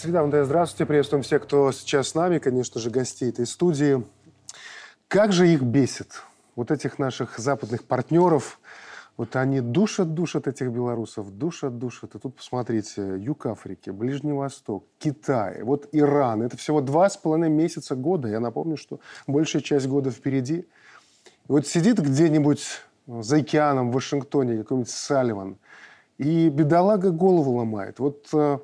Среда МД, здравствуйте. Приветствуем всех, кто сейчас с нами, конечно же, гостей этой студии. Как же их бесит, вот этих наших западных партнеров. Вот они душат, душат этих белорусов, душат, душат. И тут посмотрите, Юг Африки, Ближний Восток, Китай, вот Иран. Это всего два с половиной месяца года. Я напомню, что большая часть года впереди. И вот сидит где-нибудь за океаном в Вашингтоне какой-нибудь Салливан, и бедолага голову ломает. Вот э,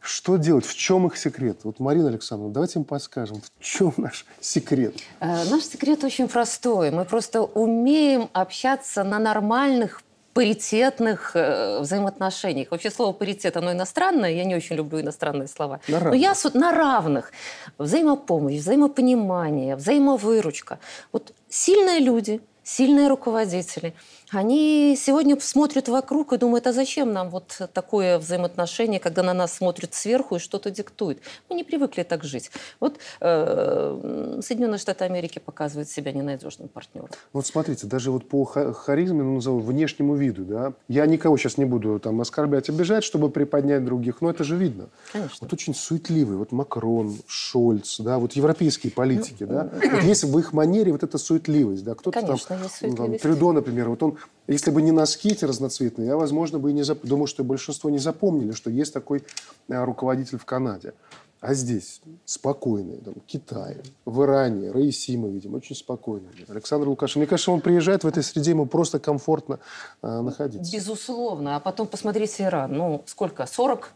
что делать? В чем их секрет? Вот, Марина Александровна, давайте им подскажем, в чем наш секрет? Э, наш секрет очень простой. Мы просто умеем общаться на нормальных паритетных э, взаимоотношениях. Вообще слово паритет, оно иностранное, я не очень люблю иностранные слова. На равных. Но я на равных. Взаимопомощь, взаимопонимание, взаимовыручка. Вот сильные люди, сильные руководители – они сегодня смотрят вокруг и думают, а зачем нам вот такое взаимоотношение, когда на нас смотрят сверху и что-то диктуют. Мы не привыкли так жить. Вот э, Соединенные Штаты Америки показывают себя ненадежным партнером. Вот смотрите, даже вот по харизме, ну, назову, внешнему виду, да, я никого сейчас не буду там оскорблять, обижать, чтобы приподнять других, но это же видно. Конечно. Вот очень суетливый, вот Макрон, Шольц, да, вот европейские политики, да, вот есть в их манере вот эта суетливость, да, кто-то там, ну, там, Трюдо, например, вот он если бы не носки эти разноцветные, я, возможно, бы и не зап... думаю, что большинство не запомнили, что есть такой э, руководитель в Канаде. А здесь спокойный, там, Китай, в Иране, Раиси мы видим, очень спокойно. Александр Лукашенко, мне кажется, он приезжает в этой среде, ему просто комфортно э, находиться. Безусловно. А потом посмотрите Иран. Ну, сколько? 40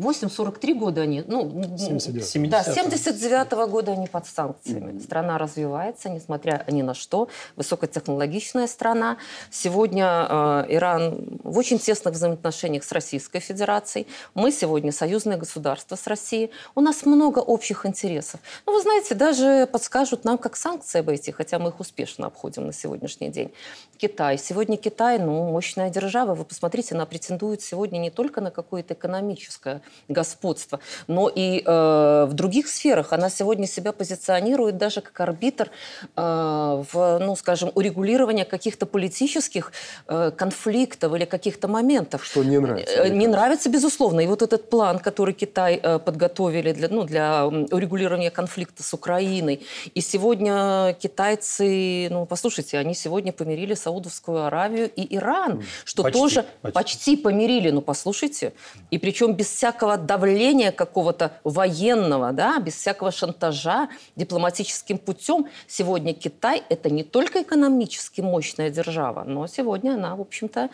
8-43 года они, ну, 79. да, 79 -го года они под санкциями. Mm-hmm. Страна развивается, несмотря ни на что. Высокотехнологичная страна. Сегодня э, Иран в очень тесных взаимоотношениях с Российской Федерацией. Мы сегодня союзное государство с Россией. У нас много общих интересов. Ну, вы знаете, даже подскажут нам, как санкции обойти, хотя мы их успешно обходим на сегодняшний день. Китай. Сегодня Китай, ну, мощная держава. Вы посмотрите, она претендует сегодня не только на какое-то экономическое господства. Но и э, в других сферах она сегодня себя позиционирует даже как арбитр э, в, ну, скажем, урегулирования каких-то политических э, конфликтов или каких-то моментов. Что не нравится? Э, не нравится, безусловно. И вот этот план, который Китай э, подготовили для, ну, для урегулирования конфликта с Украиной. И сегодня китайцы, ну, послушайте, они сегодня помирили Саудовскую Аравию и Иран, что почти, тоже почти. почти помирили. Ну, послушайте. И причем без всякого всякого давления какого-то военного, да, без всякого шантажа дипломатическим путем. Сегодня Китай – это не только экономически мощная держава, но сегодня она, в общем-то,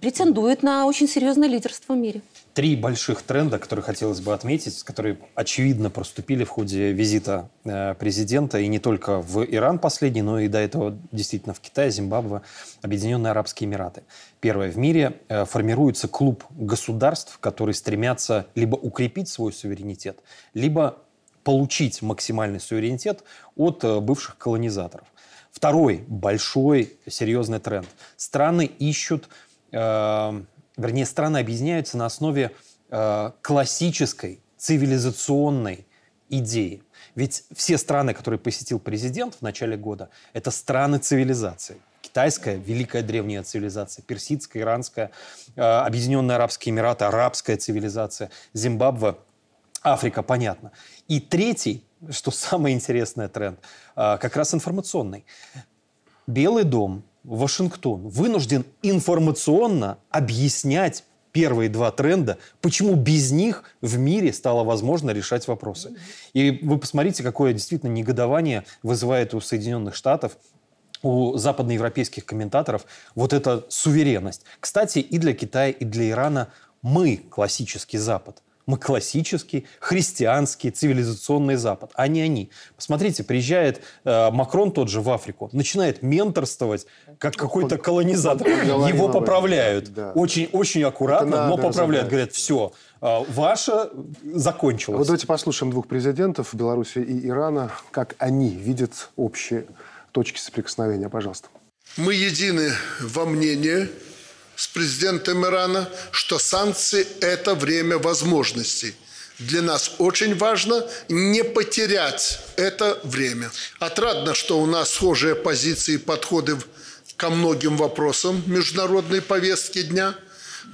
претендует на очень серьезное лидерство в мире три больших тренда, которые хотелось бы отметить, которые очевидно проступили в ходе визита э, президента, и не только в Иран последний, но и до этого действительно в Китай, Зимбабве, Объединенные Арабские Эмираты. Первое. В мире э, формируется клуб государств, которые стремятся либо укрепить свой суверенитет, либо получить максимальный суверенитет от э, бывших колонизаторов. Второй большой серьезный тренд. Страны ищут вернее, страны объединяются на основе э, классической цивилизационной идеи. Ведь все страны, которые посетил президент в начале года, это страны цивилизации. Китайская, великая древняя цивилизация, персидская, иранская, э, Объединенные Арабские Эмираты, арабская цивилизация, Зимбабве, Африка, понятно. И третий, что самый интересный тренд, э, как раз информационный. Белый дом Вашингтон вынужден информационно объяснять первые два тренда, почему без них в мире стало возможно решать вопросы. И вы посмотрите, какое действительно негодование вызывает у Соединенных Штатов у западноевропейских комментаторов вот эта суверенность. Кстати, и для Китая, и для Ирана мы классический Запад – мы классический, христианский, цивилизационный Запад, а не они. Посмотрите, приезжает э, Макрон тот же в Африку, начинает менторствовать, как какой-то колонизатор. Его поправляют. Да. Очень, очень аккуратно, но поправляют. Говорят, все, э, ваше закончилось. Вот давайте послушаем двух президентов Беларуси и Ирана, как они видят общие точки соприкосновения. Пожалуйста. Мы едины во мнении, с президентом Ирана, что санкции – это время возможностей. Для нас очень важно не потерять это время. Отрадно, что у нас схожие позиции и подходы ко многим вопросам международной повестки дня.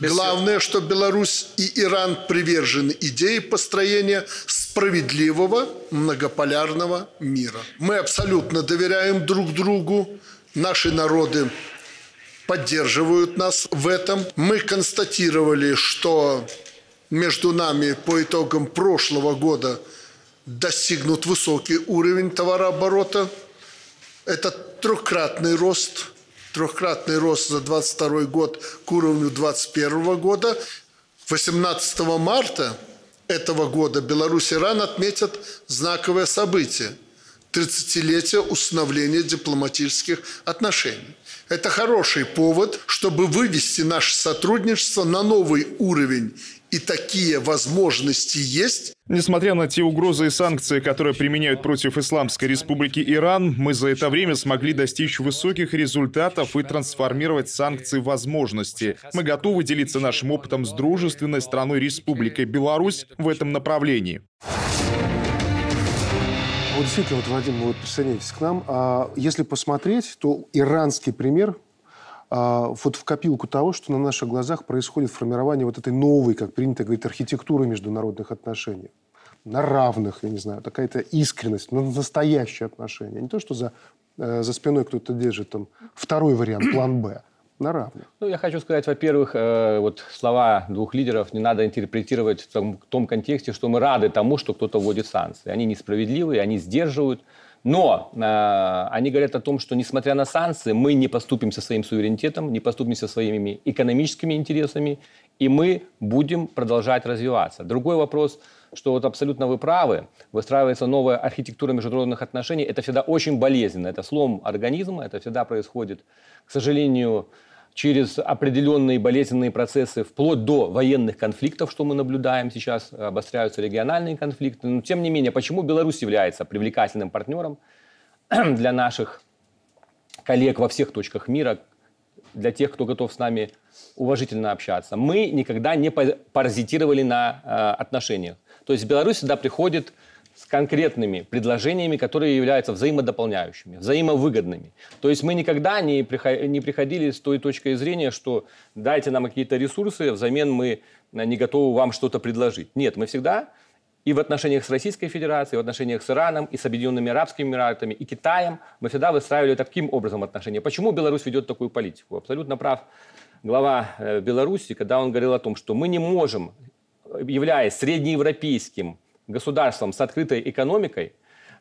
Главное, что Беларусь и Иран привержены идее построения справедливого многополярного мира. Мы абсолютно доверяем друг другу, наши народы поддерживают нас в этом. Мы констатировали, что между нами по итогам прошлого года достигнут высокий уровень товарооборота. Это трехкратный рост, трехкратный рост за 22 год к уровню 2021 года. 18 марта этого года Беларусь и Иран отметят знаковое событие – 30-летие установления дипломатических отношений. Это хороший повод, чтобы вывести наше сотрудничество на новый уровень и такие возможности есть. Несмотря на те угрозы и санкции, которые применяют против Исламской Республики Иран, мы за это время смогли достичь высоких результатов и трансформировать санкции в возможности. Мы готовы делиться нашим опытом с дружественной страной Республикой Беларусь в этом направлении. Вот действительно, вот, Вадим, вот присоединяйтесь к нам. А если посмотреть, то иранский пример а, вот в копилку того, что на наших глазах происходит формирование вот этой новой, как принято говорить, архитектуры международных отношений. На равных, я не знаю, какая-то искренность, на настоящие отношения. Не то, что за, э, за спиной кто-то держит там второй вариант, план «Б» на равных. Ну, я хочу сказать, во-первых, э, вот слова двух лидеров не надо интерпретировать в том, в том контексте, что мы рады тому, что кто-то вводит санкции. Они несправедливые, они сдерживают, но э, они говорят о том, что несмотря на санкции, мы не поступимся своим суверенитетом, не поступимся своими экономическими интересами, и мы будем продолжать развиваться. Другой вопрос, что вот абсолютно вы правы, выстраивается новая архитектура международных отношений, это всегда очень болезненно, это слом организма, это всегда происходит, к сожалению, через определенные болезненные процессы, вплоть до военных конфликтов, что мы наблюдаем сейчас, обостряются региональные конфликты. Но тем не менее, почему Беларусь является привлекательным партнером для наших коллег во всех точках мира, для тех, кто готов с нами уважительно общаться. Мы никогда не паразитировали на э, отношениях. То есть Беларусь всегда приходит конкретными предложениями, которые являются взаимодополняющими, взаимовыгодными. То есть мы никогда не, не приходили с той точкой зрения, что дайте нам какие-то ресурсы, взамен мы э, не готовы вам что-то предложить. Нет, мы всегда и в отношениях с Российской Федерацией, и в отношениях с Ираном, и с Объединенными Арабскими Эмиратами, и Китаем, мы всегда выстраивали таким образом отношения. Почему Беларусь ведет такую политику? Абсолютно прав глава э, Беларуси, когда он говорил о том, что мы не можем, являясь среднеевропейским государством с открытой экономикой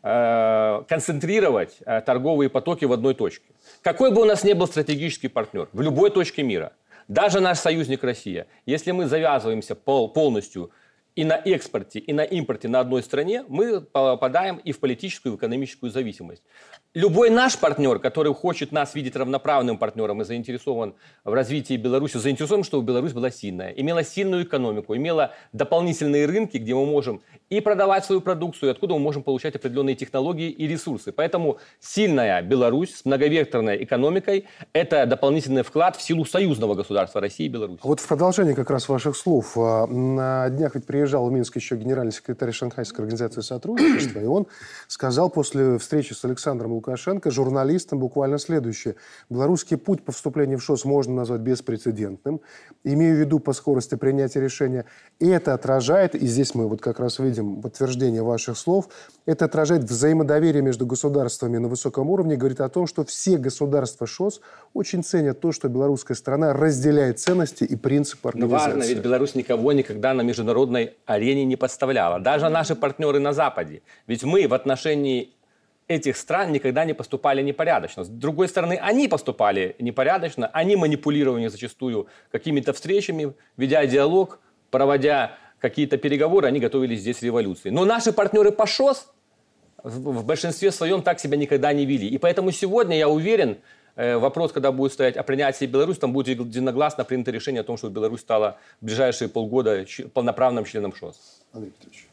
э, концентрировать э, торговые потоки в одной точке. Какой бы у нас ни был стратегический партнер в любой точке мира, даже наш союзник Россия, если мы завязываемся полностью и на экспорте, и на импорте на одной стране, мы попадаем и в политическую, и в экономическую зависимость. Любой наш партнер, который хочет нас видеть равноправным партнером и заинтересован в развитии Беларуси, заинтересован, чтобы Беларусь была сильная, имела сильную экономику, имела дополнительные рынки, где мы можем и продавать свою продукцию, и откуда мы можем получать определенные технологии и ресурсы. Поэтому сильная Беларусь с многовекторной экономикой – это дополнительный вклад в силу союзного государства России и Беларуси. Вот в продолжение как раз ваших слов. А, на днях ведь приезжал в Минск еще генеральный секретарь Шанхайской организации сотрудничества, и он сказал после встречи с Александром Лукашенко журналистам буквально следующее. Белорусский путь по вступлению в ШОС можно назвать беспрецедентным. Имею в виду по скорости принятия решения. И это отражает, и здесь мы вот как раз видим подтверждение ваших слов, это отражает взаимодоверие между государствами на высоком уровне, говорит о том, что все государства ШОС очень ценят то, что белорусская страна разделяет ценности и принципы организации. Но важно, ведь Беларусь никого никогда на международной арене не подставляла. Даже наши партнеры на Западе. Ведь мы в отношении этих стран никогда не поступали непорядочно. С другой стороны, они поступали непорядочно, они манипулировали зачастую какими-то встречами, ведя диалог, проводя какие-то переговоры, они готовили здесь революции. Но наши партнеры по ШОС в большинстве своем так себя никогда не вели. И поэтому сегодня, я уверен, э, вопрос, когда будет стоять о принятии Беларуси, там будет единогласно принято решение о том, что Беларусь стала в ближайшие полгода полноправным членом ШОС. Андрей Петрович.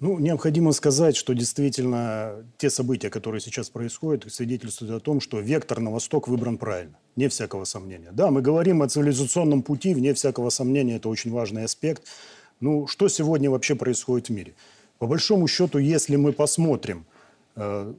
Ну, необходимо сказать, что действительно те события, которые сейчас происходят, свидетельствуют о том, что вектор на восток выбран правильно, не всякого сомнения. Да, мы говорим о цивилизационном пути, вне всякого сомнения, это очень важный аспект. Ну, что сегодня вообще происходит в мире? По большому счету, если мы посмотрим, э,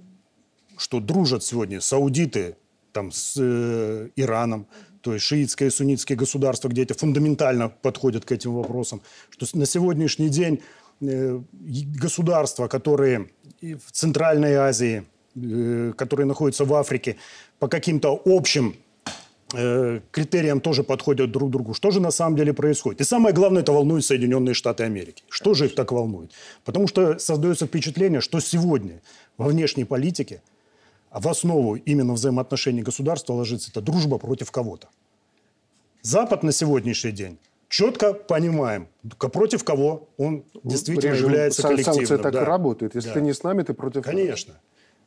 что дружат сегодня саудиты там, с э, Ираном, то есть шиитское и суннитские государства, где эти фундаментально подходят к этим вопросам, что на сегодняшний день государства, которые в Центральной Азии, э, которые находятся в Африке, по каким-то общим Э, критериям тоже подходят друг другу. Что же на самом деле происходит? И самое главное, это волнует Соединенные Штаты Америки. Что же их так волнует? Потому что создается впечатление, что сегодня во внешней политике в основу именно взаимоотношений государства ложится эта дружба против кого-то. Запад на сегодняшний день четко понимаем, против кого он действительно Режим является коллективным. Санкции так да. и работают. Если да. ты не с нами, ты против Конечно.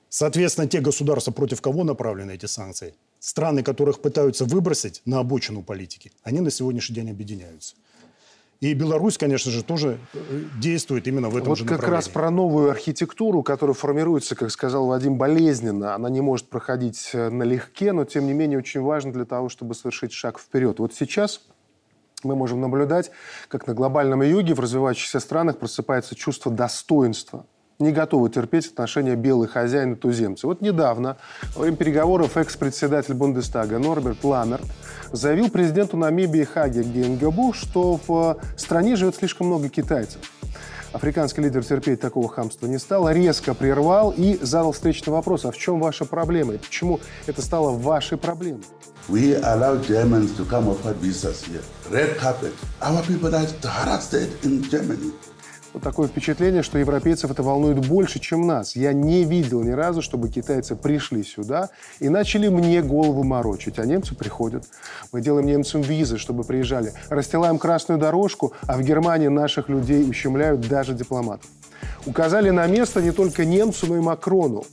Соответственно, те государства, против кого направлены эти санкции, страны, которых пытаются выбросить на обочину политики, они на сегодняшний день объединяются. И Беларусь, конечно же, тоже э, действует именно в этом вот же как раз про новую архитектуру, которая формируется, как сказал Вадим, болезненно. Она не может проходить э, налегке, но, тем не менее, очень важно для того, чтобы совершить шаг вперед. Вот сейчас мы можем наблюдать, как на глобальном юге в развивающихся странах просыпается чувство достоинства не готовы терпеть отношения белых хозяин и туземцы. Вот недавно, во время переговоров экс-председатель Бундестага Норберт Ламерт заявил президенту Намибии Хаге Генгебу, что в стране живет слишком много китайцев. Африканский лидер терпеть такого хамства не стал, резко прервал и задал встречный вопрос, а в чем ваша проблема и почему это стало вашей проблемой? We allow Germans to come offer visas here. Red carpet. Our people are harassed in Germany. Вот такое впечатление, что европейцев это волнует больше, чем нас. Я не видел ни разу, чтобы китайцы пришли сюда и начали мне голову морочить, а немцы приходят. Мы делаем немцам визы, чтобы приезжали. Расстилаем красную дорожку, а в Германии наших людей ущемляют даже дипломатов. Указали на место не только немцу, но и Макрону.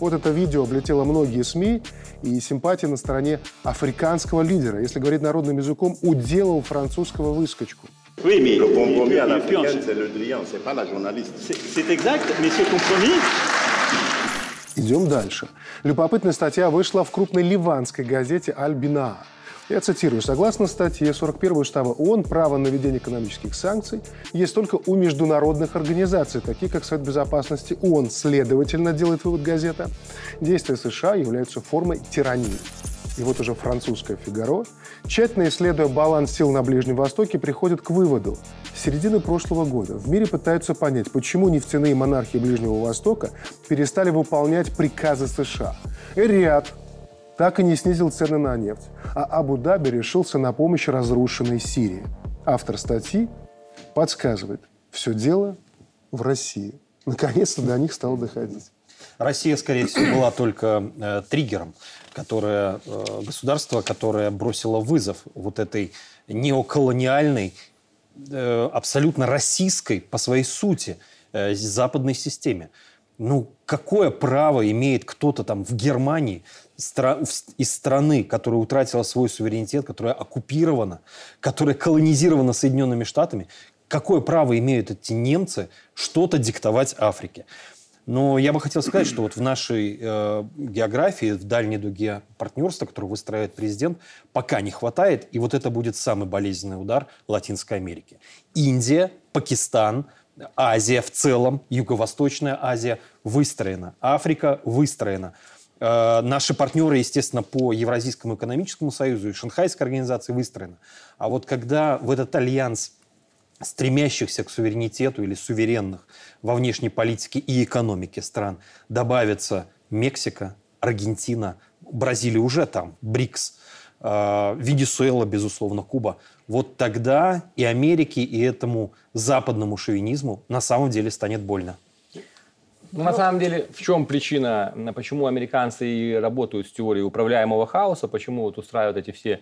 Вот это видео облетело многие СМИ, и симпатия на стороне африканского лидера. Если говорить народным языком, уделал французского выскочку. Oui, mais le compromis à l'africaine, c'est le client, c'est pas la journaliste. C'est exact, mais ce compromis... Идем дальше. Любопытная статья вышла в крупной ливанской газете «Аль-Бина». Я цитирую. Согласно статье 41 устава ООН, право на введение экономических санкций есть только у международных организаций, таких как Совет Безопасности ООН. Следовательно, делает вывод газета, действия США являются формой тирании и вот уже французское «Фигаро», тщательно исследуя баланс сил на Ближнем Востоке, приходит к выводу. С середины прошлого года в мире пытаются понять, почему нефтяные монархии Ближнего Востока перестали выполнять приказы США. Эриад так и не снизил цены на нефть, а Абу-Даби решился на помощь разрушенной Сирии. Автор статьи подсказывает, все дело в России. Наконец-то до них стало доходить. Россия, скорее всего, была только э, триггером которое, э, государство, которое бросило вызов вот этой неоколониальной, э, абсолютно российской по своей сути э, западной системе. Ну, какое право имеет кто-то там в Германии из страны, которая утратила свой суверенитет, которая оккупирована, которая колонизирована Соединенными Штатами, какое право имеют эти немцы что-то диктовать Африке? Но я бы хотел сказать, что вот в нашей э, географии, в дальней дуге партнерства, которое выстраивает президент, пока не хватает. И вот это будет самый болезненный удар Латинской Америки. Индия, Пакистан, Азия в целом, Юго-Восточная Азия выстроена. Африка выстроена. Э, наши партнеры, естественно, по Евразийскому экономическому союзу и Шанхайской организации выстроены. А вот когда в этот альянс стремящихся к суверенитету или суверенных во внешней политике и экономике стран добавится Мексика, Аргентина, Бразилия уже там, БРИКС, э, Венесуэла, безусловно, Куба. Вот тогда и Америке, и этому западному шовинизму на самом деле станет больно. Ну, на самом деле, в чем причина, почему американцы работают с теорией управляемого хаоса, почему вот устраивают эти все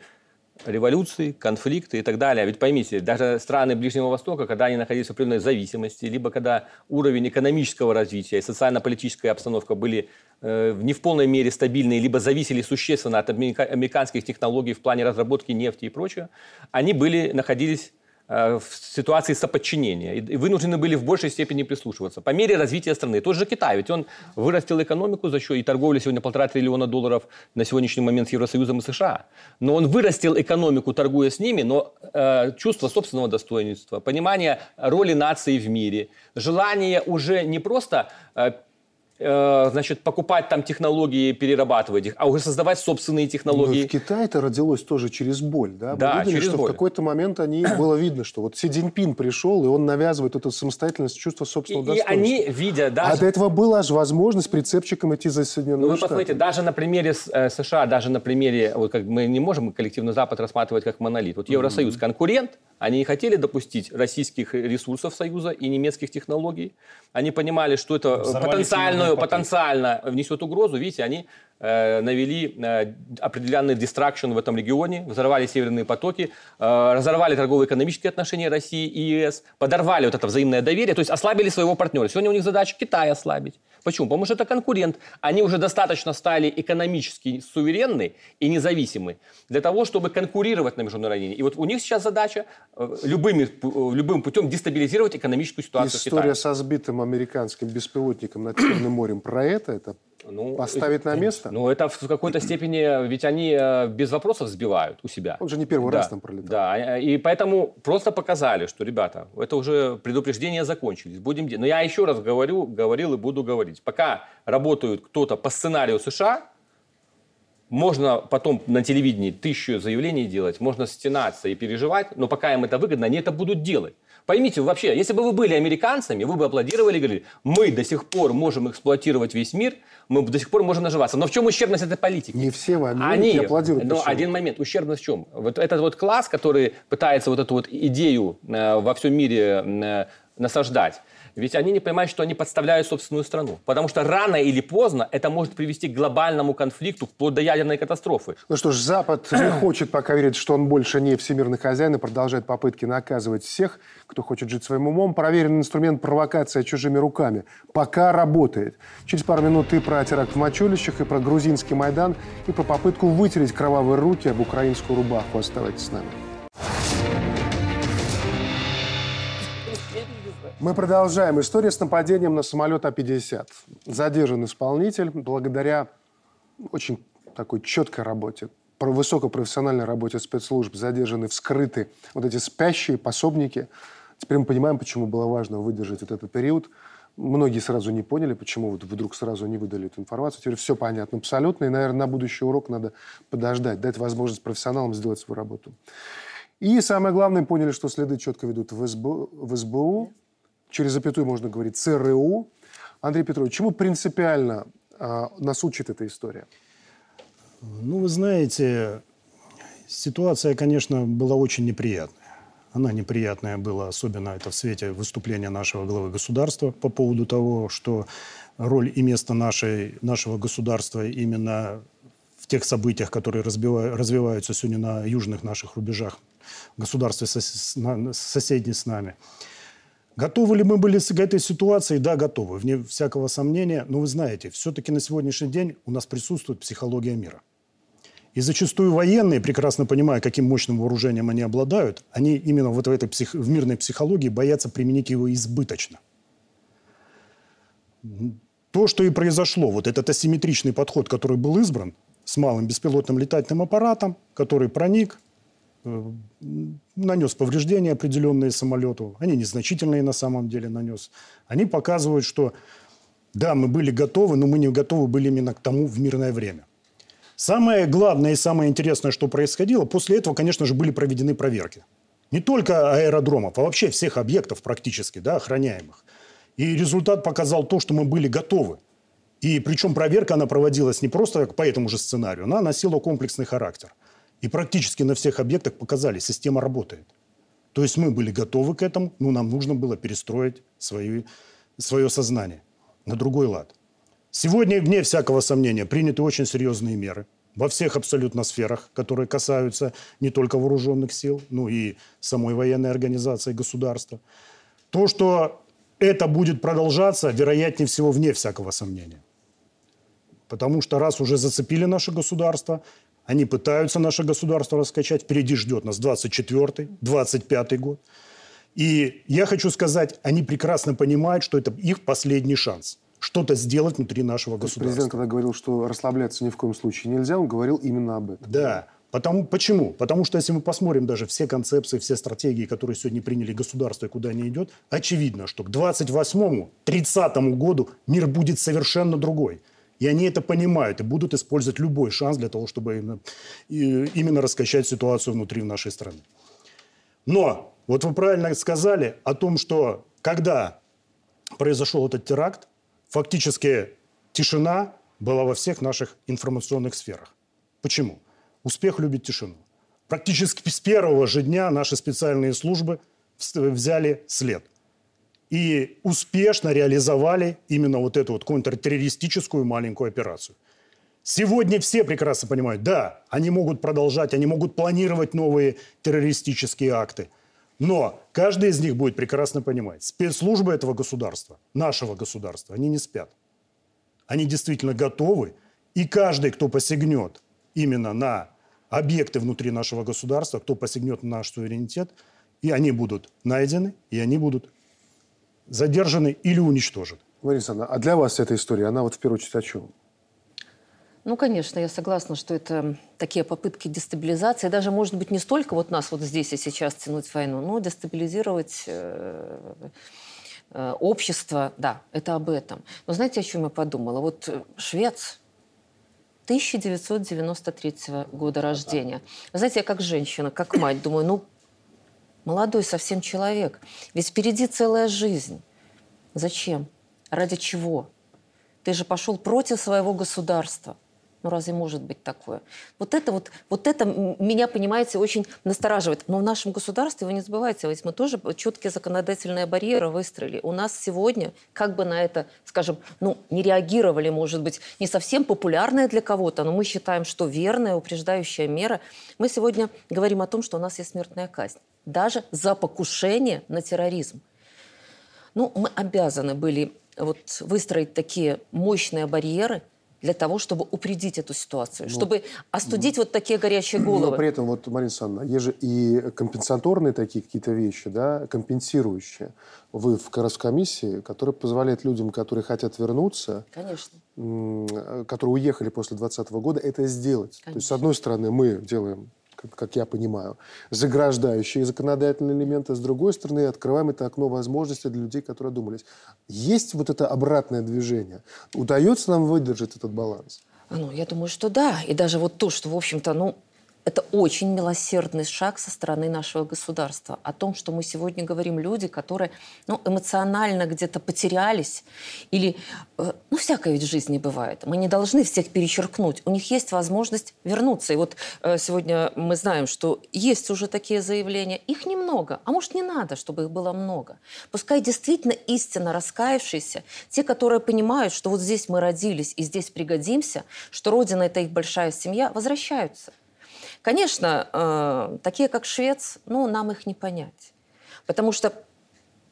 революции, конфликты и так далее. Ведь поймите, даже страны Ближнего Востока, когда они находились в определенной зависимости, либо когда уровень экономического развития и социально-политическая обстановка были э, не в полной мере стабильны, либо зависели существенно от американских технологий в плане разработки нефти и прочего, они были, находились в ситуации соподчинения и вынуждены были в большей степени прислушиваться. По мере развития страны. Тот же Китай, ведь он вырастил экономику за счет и торговли сегодня полтора триллиона долларов на сегодняшний момент с Евросоюзом и США. Но он вырастил экономику, торгуя с ними, но э, чувство собственного достоинства, понимание роли нации в мире, желание уже не просто э, Э, значит, покупать там технологии, перерабатывать их, а уже создавать собственные технологии. Но в Китае это родилось тоже через боль, да? Мы да, видели, через что боль. в какой-то момент они, было видно, что вот Си Цзиньпин пришел, и он навязывает эту самостоятельность, чувство собственного и, достоинства. И они, видя даже... А до этого была же возможность прицепчиком идти за Соединенными Ну, вы посмотрите, даже на примере э, США, даже на примере, вот как мы не можем коллективный Запад рассматривать как монолит. Вот Евросоюз конкурент, они не хотели допустить российских ресурсов Союза и немецких технологий. Они понимали, что это Взорвали потенциальную, потоки. потенциально внесет угрозу. Видите, они э, навели э, определенный дистракшн в этом регионе, взорвали северные потоки, э, разорвали торгово-экономические отношения России и ЕС, подорвали вот это взаимное доверие, то есть ослабили своего партнера. Сегодня у них задача Китай ослабить. Почему? Потому что это конкурент. Они уже достаточно стали экономически суверенны и независимы для того, чтобы конкурировать на международной арене. И вот у них сейчас задача любыми, любым путем дестабилизировать экономическую ситуацию в Китае. История со сбитым американским беспилотником над Черным морем про это, это Ну, поставить на место? Ну, это в какой-то степени, ведь они э, без вопросов сбивают у себя. Он же не первый Да, раз там пролетал. Да, и поэтому просто показали, что, ребята, это уже предупреждения закончились. Будем... де- Но я еще раз говорю, говорил и буду говорить. Пока работают кто-то по сценарию США, можно потом на телевидении тысячу заявлений делать, можно стенаться и переживать, но пока им это выгодно, они это будут делать. Поймите, вообще, если бы вы были американцами, вы бы аплодировали и говорили, мы до сих пор можем эксплуатировать весь мир, мы до сих пор можем наживаться. Но в чем ущербность этой политики? Не все в Америке Они, аплодируют. но почему? один момент, ущербность в чем? Вот этот вот класс, который пытается вот эту вот идею э, во всем мире э, насаждать, ведь они не понимают, что они подставляют собственную страну. Потому что рано или поздно это может привести к глобальному конфликту, вплоть до ядерной катастрофы. Ну что ж, Запад не хочет пока верить, что он больше не всемирный хозяин и продолжает попытки наказывать всех, кто хочет жить своим умом. Проверенный инструмент провокация чужими руками пока работает. Через пару минут и про теракт в Мачулищах, и про грузинский Майдан, и про попытку вытереть кровавые руки об украинскую рубаху. Оставайтесь с нами. Мы продолжаем. История с нападением на самолет А-50. Задержан исполнитель благодаря очень такой четкой работе, про высокопрофессиональной работе спецслужб задержаны, вскрыты вот эти спящие пособники. Теперь мы понимаем, почему было важно выдержать вот этот период. Многие сразу не поняли, почему вот вдруг сразу не выдали эту информацию. Теперь все понятно абсолютно. И, наверное, на будущий урок надо подождать, дать возможность профессионалам сделать свою работу. И самое главное, поняли, что следы четко ведут в СБУ, в СБУ через запятую можно говорить ЦРУ. Андрей Петрович, чему принципиально а, нас учит эта история? Ну, вы знаете, ситуация, конечно, была очень неприятная. Она неприятная была, особенно это в свете выступления нашего главы государства по поводу того, что роль и место нашей, нашего государства именно в тех событиях, которые разбива- развиваются сегодня на южных наших рубежах, в государстве сос- на- соседней с нами. Готовы ли мы были к этой ситуации? Да, готовы, вне всякого сомнения. Но вы знаете, все-таки на сегодняшний день у нас присутствует психология мира. И зачастую военные, прекрасно понимая, каким мощным вооружением они обладают, они именно вот в этой псих- в мирной психологии боятся применить его избыточно. То, что и произошло, вот этот асимметричный подход, который был избран с малым беспилотным летательным аппаратом, который проник, нанес повреждения определенные самолету, они незначительные на самом деле нанес, они показывают, что да, мы были готовы, но мы не готовы были именно к тому в мирное время. Самое главное и самое интересное, что происходило, после этого, конечно же, были проведены проверки. Не только аэродромов, а вообще всех объектов практически, да, охраняемых. И результат показал то, что мы были готовы. И причем проверка, она проводилась не просто по этому же сценарию, она носила комплексный характер. И практически на всех объектах показали, система работает. То есть мы были готовы к этому, но нам нужно было перестроить свои, свое сознание на другой лад. Сегодня, вне всякого сомнения, приняты очень серьезные меры во всех абсолютно сферах, которые касаются не только вооруженных сил, но и самой военной организации государства. То, что это будет продолжаться, вероятнее всего, вне всякого сомнения. Потому что раз уже зацепили наше государство, они пытаются наше государство раскачать, впереди ждет нас 24-й, 25-й год. И я хочу сказать, они прекрасно понимают, что это их последний шанс что-то сделать внутри нашего государства. президент, когда говорил, что расслабляться ни в коем случае нельзя, он говорил именно об этом. Да, Потому, почему? Потому что если мы посмотрим даже все концепции, все стратегии, которые сегодня приняли государство и куда они идет, очевидно, что к 28-30 году мир будет совершенно другой. И они это понимают и будут использовать любой шанс для того, чтобы именно, именно раскачать ситуацию внутри нашей страны. Но вот вы правильно сказали о том, что когда произошел этот теракт, фактически тишина была во всех наших информационных сферах. Почему? Успех любит тишину. Практически с первого же дня наши специальные службы взяли след. И успешно реализовали именно вот эту вот контртеррористическую маленькую операцию. Сегодня все прекрасно понимают, да, они могут продолжать, они могут планировать новые террористические акты. Но каждый из них будет прекрасно понимать, спецслужбы этого государства, нашего государства, они не спят. Они действительно готовы, и каждый, кто посягнет именно на объекты внутри нашего государства, кто посягнет на наш суверенитет, и они будут найдены, и они будут задержаны или уничтожены. Мария Александровна, а для вас эта история, она вот в первую очередь о чем? Ну, конечно, я согласна, что это такие попытки дестабилизации, даже, может быть, не столько вот нас вот здесь и сейчас тянуть в войну, но дестабилизировать э, э, общество, да, это об этом. Но знаете, о чем я подумала? Вот швец, 1993 года рождения. Вы знаете, я как женщина, как мать думаю, ну, молодой совсем человек. Ведь впереди целая жизнь. Зачем? Ради чего? Ты же пошел против своего государства. Ну разве может быть такое? Вот это вот, вот это меня, понимаете, очень настораживает. Но в нашем государстве, вы не забывайте, ведь мы тоже четкие законодательные барьеры выстроили. У нас сегодня, как бы на это, скажем, ну, не реагировали, может быть, не совсем популярная для кого-то, но мы считаем, что верная, упреждающая мера. Мы сегодня говорим о том, что у нас есть смертная казнь. Даже за покушение на терроризм. Ну, мы обязаны были вот выстроить такие мощные барьеры – для того, чтобы упредить эту ситуацию, ну, чтобы остудить ну, вот такие горячие головы. Но при этом, вот, Марина Александровна, есть же и компенсаторные такие какие-то вещи, да, компенсирующие. Вы в комиссии, которые позволяют людям, которые хотят вернуться, Конечно. которые уехали после 2020 года, это сделать. Конечно. То есть, с одной стороны, мы делаем как я понимаю, заграждающие законодательные элементы, с другой стороны, открываем это окно возможностей для людей, которые думались. Есть вот это обратное движение? Удается нам выдержать этот баланс? Ну, я думаю, что да. И даже вот то, что, в общем-то, ну, это очень милосердный шаг со стороны нашего государства. О том, что мы сегодня говорим люди, которые ну, эмоционально где-то потерялись. Или, э, ну, всякое ведь в жизни бывает. Мы не должны всех перечеркнуть. У них есть возможность вернуться. И вот э, сегодня мы знаем, что есть уже такие заявления. Их немного. А может, не надо, чтобы их было много. Пускай действительно истинно раскаявшиеся, те, которые понимают, что вот здесь мы родились и здесь пригодимся, что Родина – это их большая семья, возвращаются. Конечно, э, такие как швец, ну, нам их не понять. Потому что,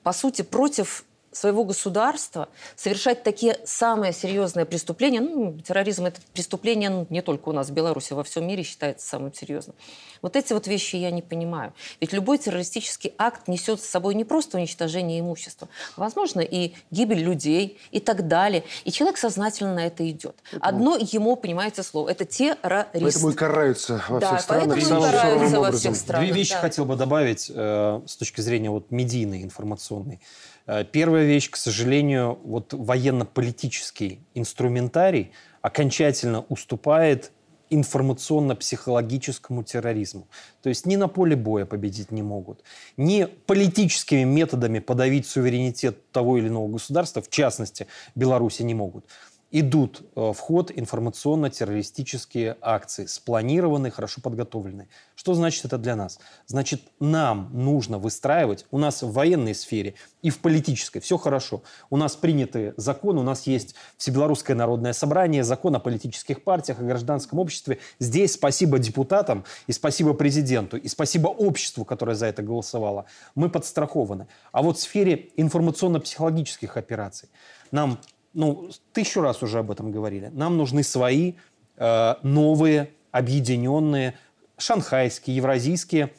по сути, против своего государства совершать такие самые серьезные преступления. Ну, терроризм – это преступление ну, не только у нас в Беларуси, во всем мире считается самым серьезным. Вот эти вот вещи я не понимаю. Ведь любой террористический акт несет с собой не просто уничтожение имущества, а, возможно, и гибель людей и так далее. И человек сознательно на это идет. Одно ему, понимаете, слово – это террорист. Поэтому и караются во да, всех странах. Поэтому и караются во всех странах. Две вещи да. хотел бы добавить э, с точки зрения вот, медийной, информационной. Э, первая вещь, к сожалению, вот военно-политический инструментарий окончательно уступает информационно-психологическому терроризму. То есть ни на поле боя победить не могут, ни политическими методами подавить суверенитет того или иного государства, в частности, Беларуси не могут идут э, в ход информационно-террористические акции, спланированные, хорошо подготовленные. Что значит это для нас? Значит, нам нужно выстраивать, у нас в военной сфере и в политической все хорошо. У нас приняты законы, у нас есть Всебелорусское народное собрание, закон о политических партиях, о гражданском обществе. Здесь спасибо депутатам и спасибо президенту, и спасибо обществу, которое за это голосовало. Мы подстрахованы. А вот в сфере информационно-психологических операций нам ну, тысячу раз уже об этом говорили. Нам нужны свои э, новые, объединенные, шанхайские, евразийские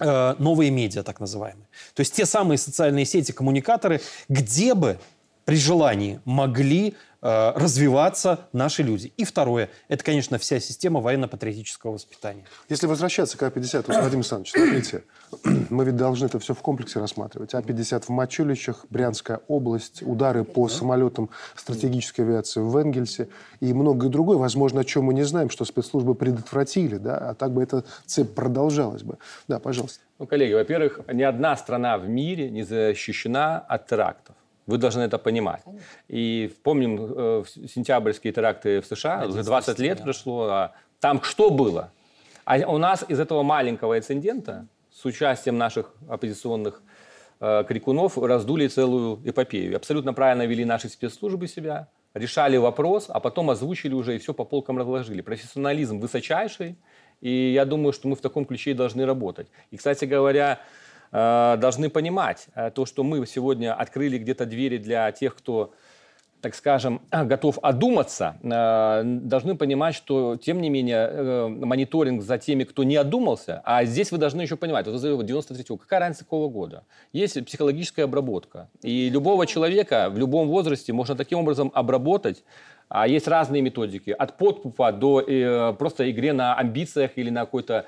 э, новые медиа, так называемые. То есть те самые социальные сети, коммуникаторы, где бы при желании могли развиваться наши люди. И второе, это, конечно, вся система военно-патриотического воспитания. Если возвращаться к А-50, Владимир Александрович, смотрите, мы ведь должны это все в комплексе рассматривать. А-50 в Мачулищах, Брянская область, удары по самолетам стратегической авиации в Энгельсе и многое другое, возможно, о чем мы не знаем, что спецслужбы предотвратили, да, а так бы эта цепь продолжалась бы. Да, пожалуйста. Ну, коллеги, во-первых, ни одна страна в мире не защищена от терактов. Вы должны это понимать. Конечно. И помним э, сентябрьские теракты в США, уже 20 лет прошло. А там что было? А у нас из этого маленького инцидента с участием наших оппозиционных э, крикунов раздули целую эпопею. Абсолютно правильно вели наши спецслужбы себя, решали вопрос, а потом озвучили уже и все по полкам разложили. Профессионализм высочайший, и я думаю, что мы в таком ключе и должны работать. И, кстати говоря, должны понимать э, то, что мы сегодня открыли где-то двери для тех, кто так скажем, готов одуматься, э, должны понимать, что, тем не менее, мониторинг за теми, кто не одумался, а здесь вы должны еще понимать, вот 93-го, какая разница какого года? Есть психологическая обработка, и любого человека в любом возрасте можно таким образом обработать, а есть разные методики, от подкупа до э, просто игре на амбициях или на какой-то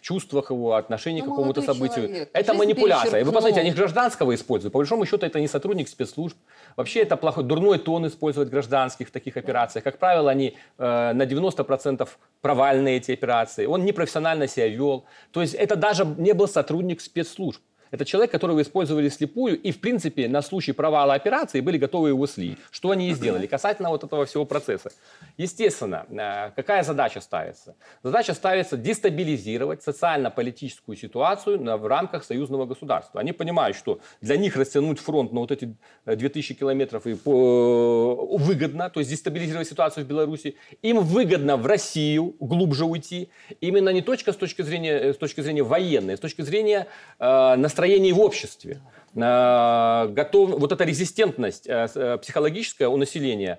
чувствах его, отношении ну, к какому-то событию. Человек. Это Жизнь манипуляция. И вы посмотрите, они гражданского используют. По большому счету, это не сотрудник спецслужб. Вообще, это плохой, дурной тон использовать гражданских в таких операциях. Как правило, они э, на 90% провальные эти операции. Он непрофессионально себя вел. То есть, это даже не был сотрудник спецслужб. Это человек, которого использовали слепую и, в принципе, на случай провала операции были готовы его слить. Что они и сделали касательно вот этого всего процесса. Естественно, э, какая задача ставится? Задача ставится дестабилизировать социально-политическую ситуацию в рамках союзного государства. Они понимают, что для них растянуть фронт на вот эти 2000 э, километров э, выгодно, то есть дестабилизировать ситуацию в Беларуси. Им выгодно в Россию глубже уйти. Именно не точка с точки зрения, с точки зрения военной, с точки зрения э, настроений в обществе. Э, готов, вот эта резистентность э, э, психологическая у населения,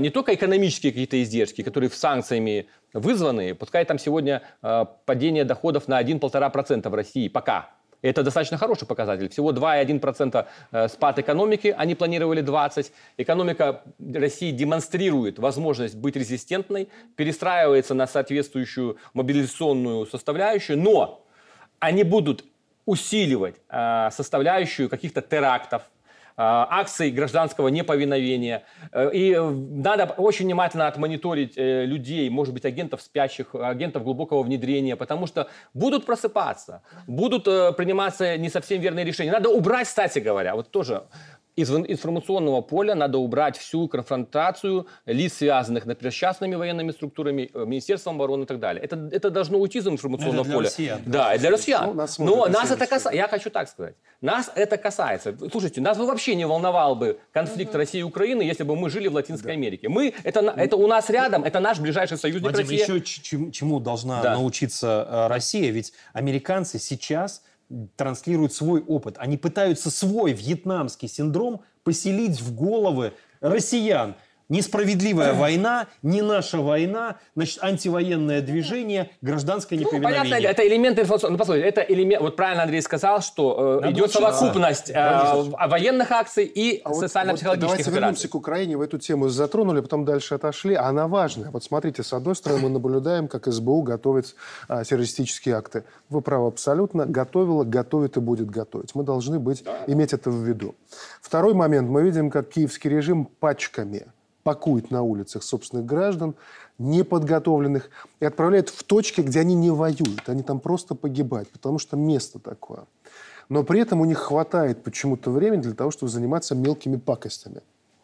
не только экономические какие-то издержки, которые в санкциями вызваны, пускай там сегодня падение доходов на 1-1,5% в России, пока, это достаточно хороший показатель. Всего 2,1% спад экономики, они планировали 20%. Экономика России демонстрирует возможность быть резистентной, перестраивается на соответствующую мобилизационную составляющую, но они будут усиливать э, составляющую каких-то терактов, э, акций гражданского неповиновения. Э, и надо очень внимательно отмониторить э, людей, может быть, агентов спящих, агентов глубокого внедрения, потому что будут просыпаться, будут приниматься не совсем верные решения. Надо убрать, кстати говоря, вот тоже из информационного поля надо убрать всю конфронтацию лиц, связанных, например, с частными военными структурами, э, Министерством обороны и так далее. Это, это должно уйти из информационного это для поля. Россиян, да, и для россиян. Ну, нас Но нас это касается, я хочу так сказать, нас это касается. Слушайте, нас бы вообще не волновал бы конфликт угу. России и Украины, если бы мы жили в Латинской да. Америке. Мы, это, это у нас рядом, это наш ближайший союзник Вадим, Россия. еще чему должна да. научиться э, Россия? Ведь американцы сейчас транслируют свой опыт. Они пытаются свой вьетнамский синдром поселить в головы россиян. Несправедливая война, не наша война, значит, антивоенное движение, гражданское неповиновение. Ну, понятно, это элемент информационного... Ну, посмотрите, это элемент... Вот правильно Андрей сказал, что э, идет совокупность э, военных акций и а социально-психологических вот Давайте вернемся к Украине. Вы эту тему затронули, потом дальше отошли. Она важная. Вот смотрите, с одной стороны, мы наблюдаем, как СБУ готовит а, террористические акты. Вы правы абсолютно. Готовила, готовит и будет готовить. Мы должны быть, да. иметь это в виду. Второй момент. Мы видим, как киевский режим пачками пакует на улицах собственных граждан, неподготовленных, и отправляет в точки, где они не воюют. Они там просто погибают, потому что место такое. Но при этом у них хватает почему-то времени для того, чтобы заниматься мелкими пакостями.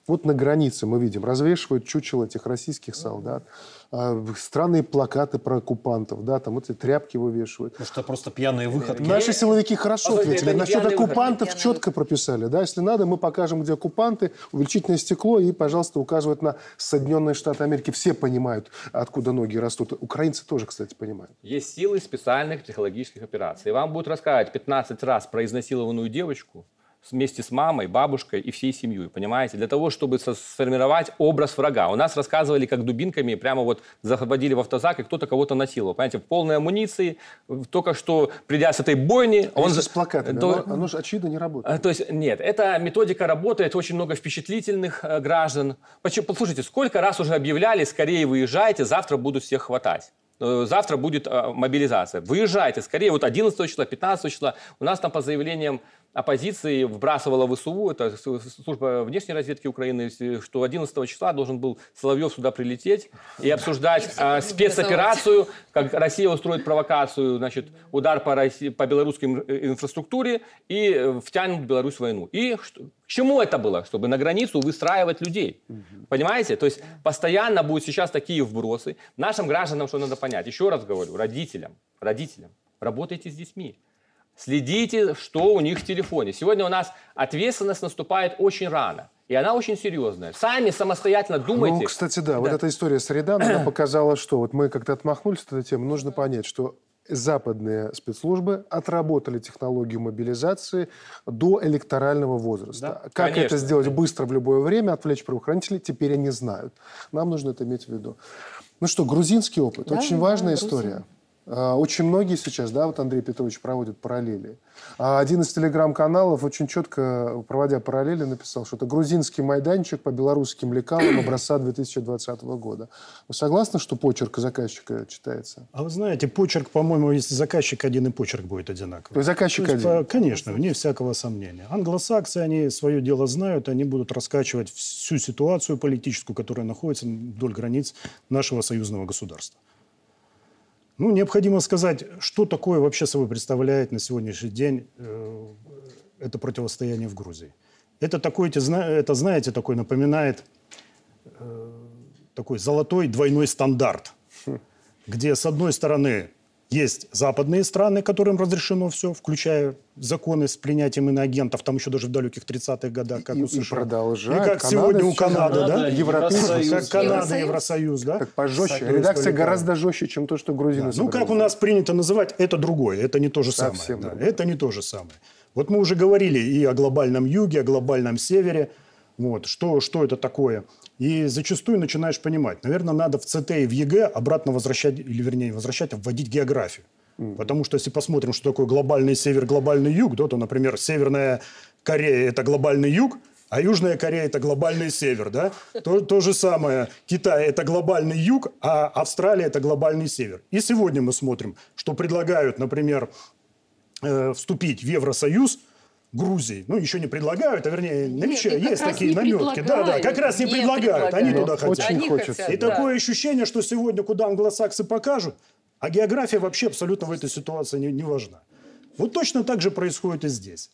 Вот на границе мы видим, развешивают чучело этих российских солдат, странные плакаты про оккупантов, да, там эти тряпки вывешивают. Может, это просто пьяные выходки? Наши силовики хорошо ответили. Насчет оккупантов выходки, четко прописали. Да, если надо, мы покажем, где оккупанты, увеличительное стекло и, пожалуйста, указывают на Соединенные Штаты Америки. Все понимают, откуда ноги растут. Украинцы тоже, кстати, понимают. Есть силы специальных психологических операций. Вам будут рассказывать 15 раз про изнасилованную девочку, вместе с мамой, бабушкой и всей семьей, понимаете? Для того, чтобы сформировать образ врага. У нас рассказывали, как дубинками прямо вот заходили в автозак, и кто-то кого-то насиловал. Понимаете, в полной амуниции, только что придя с этой бойни... А он с плакатами, то, оно, оно же очевидно не работает. А, то есть, нет, эта методика работает, очень много впечатлительных э, граждан. Почему, послушайте, сколько раз уже объявляли, скорее выезжайте, завтра будут всех хватать. Э, завтра будет э, мобилизация. Выезжайте скорее, вот 11 числа, 15 числа. У нас там по заявлениям оппозиции вбрасывала ВСУ, это служба внешней разведки Украины, что 11 числа должен был Соловьев сюда прилететь и обсуждать э, спецоперацию, как Россия устроит провокацию, значит, удар по, России, по белорусской инфраструктуре и э, втянут Беларусь в войну. И что, к чему это было? Чтобы на границу выстраивать людей. Угу. Понимаете? То есть постоянно будут сейчас такие вбросы. Нашим гражданам что надо понять? Еще раз говорю, родителям, родителям, работайте с детьми. Следите, что у них в телефоне. Сегодня у нас ответственность наступает очень рано. И она очень серьезная. Сами самостоятельно думайте. Ну, кстати, да, да. вот эта история с Редан, она показала, что вот мы как-то отмахнулись от этой темы. Нужно понять, что западные спецслужбы отработали технологию мобилизации до электорального возраста. Да, как конечно. это сделать быстро в любое время, отвлечь правоохранителей, теперь они знают. Нам нужно это иметь в виду. Ну что, грузинский опыт. Да, Очень важная да, история. Грузин. А, очень многие сейчас, да, вот Андрей Петрович проводит параллели. А один из телеграм-каналов очень четко, проводя параллели, написал, что это грузинский майданчик по белорусским лекалам образца 2020 года. Вы согласны, что почерк заказчика читается? А вы знаете, почерк, по-моему, если заказчик один, и почерк будет одинаковый. То есть заказчик То есть, один? Конечно, вне всякого сомнения. Англосаксы, они свое дело знают, они будут раскачивать всю ситуацию политическую, которая находится вдоль границ нашего союзного государства. Ну, необходимо сказать, что такое вообще собой представляет на сегодняшний день э, это противостояние в Грузии. Это такой, это, знаете, такой напоминает э, такой золотой двойной стандарт, где с одной стороны есть западные страны, которым разрешено все, включая законы с принятием иноагентов, там еще даже в далеких 30-х годах, как и, у США. И продолжать. И как Канада, сегодня у Канады, Канада, да? Европейский, как Канада, Евросоюз, Евросоюз да? Так пожестче. Союз Редакция гораздо жестче, чем то, что грузины да. Ну, как у нас принято называть, это другое, это не то же самое. Да. Это не то же самое. Вот мы уже говорили и о глобальном юге, о глобальном севере. Вот, что, что это такое? И зачастую начинаешь понимать, наверное, надо в ЦТ и в ЕГЭ обратно возвращать, или вернее возвращать, а вводить географию. Mm. Потому что если посмотрим, что такое глобальный север, глобальный юг, да, то, например, Северная Корея – это глобальный юг, а Южная Корея – это глобальный север, да? То, то же самое. Китай – это глобальный юг, а Австралия – это глобальный север. И сегодня мы смотрим, что предлагают, например, э, вступить в Евросоюз – Грузии. Ну, еще не предлагают, а вернее, намечают. Есть такие наметки. Да, да, как раз не, не предлагают. предлагают. Они туда хотят. Очень хочется. И да. такое ощущение, что сегодня, куда англосаксы покажут, а география вообще абсолютно в этой ситуации не, не важна. Вот точно так же происходит и здесь.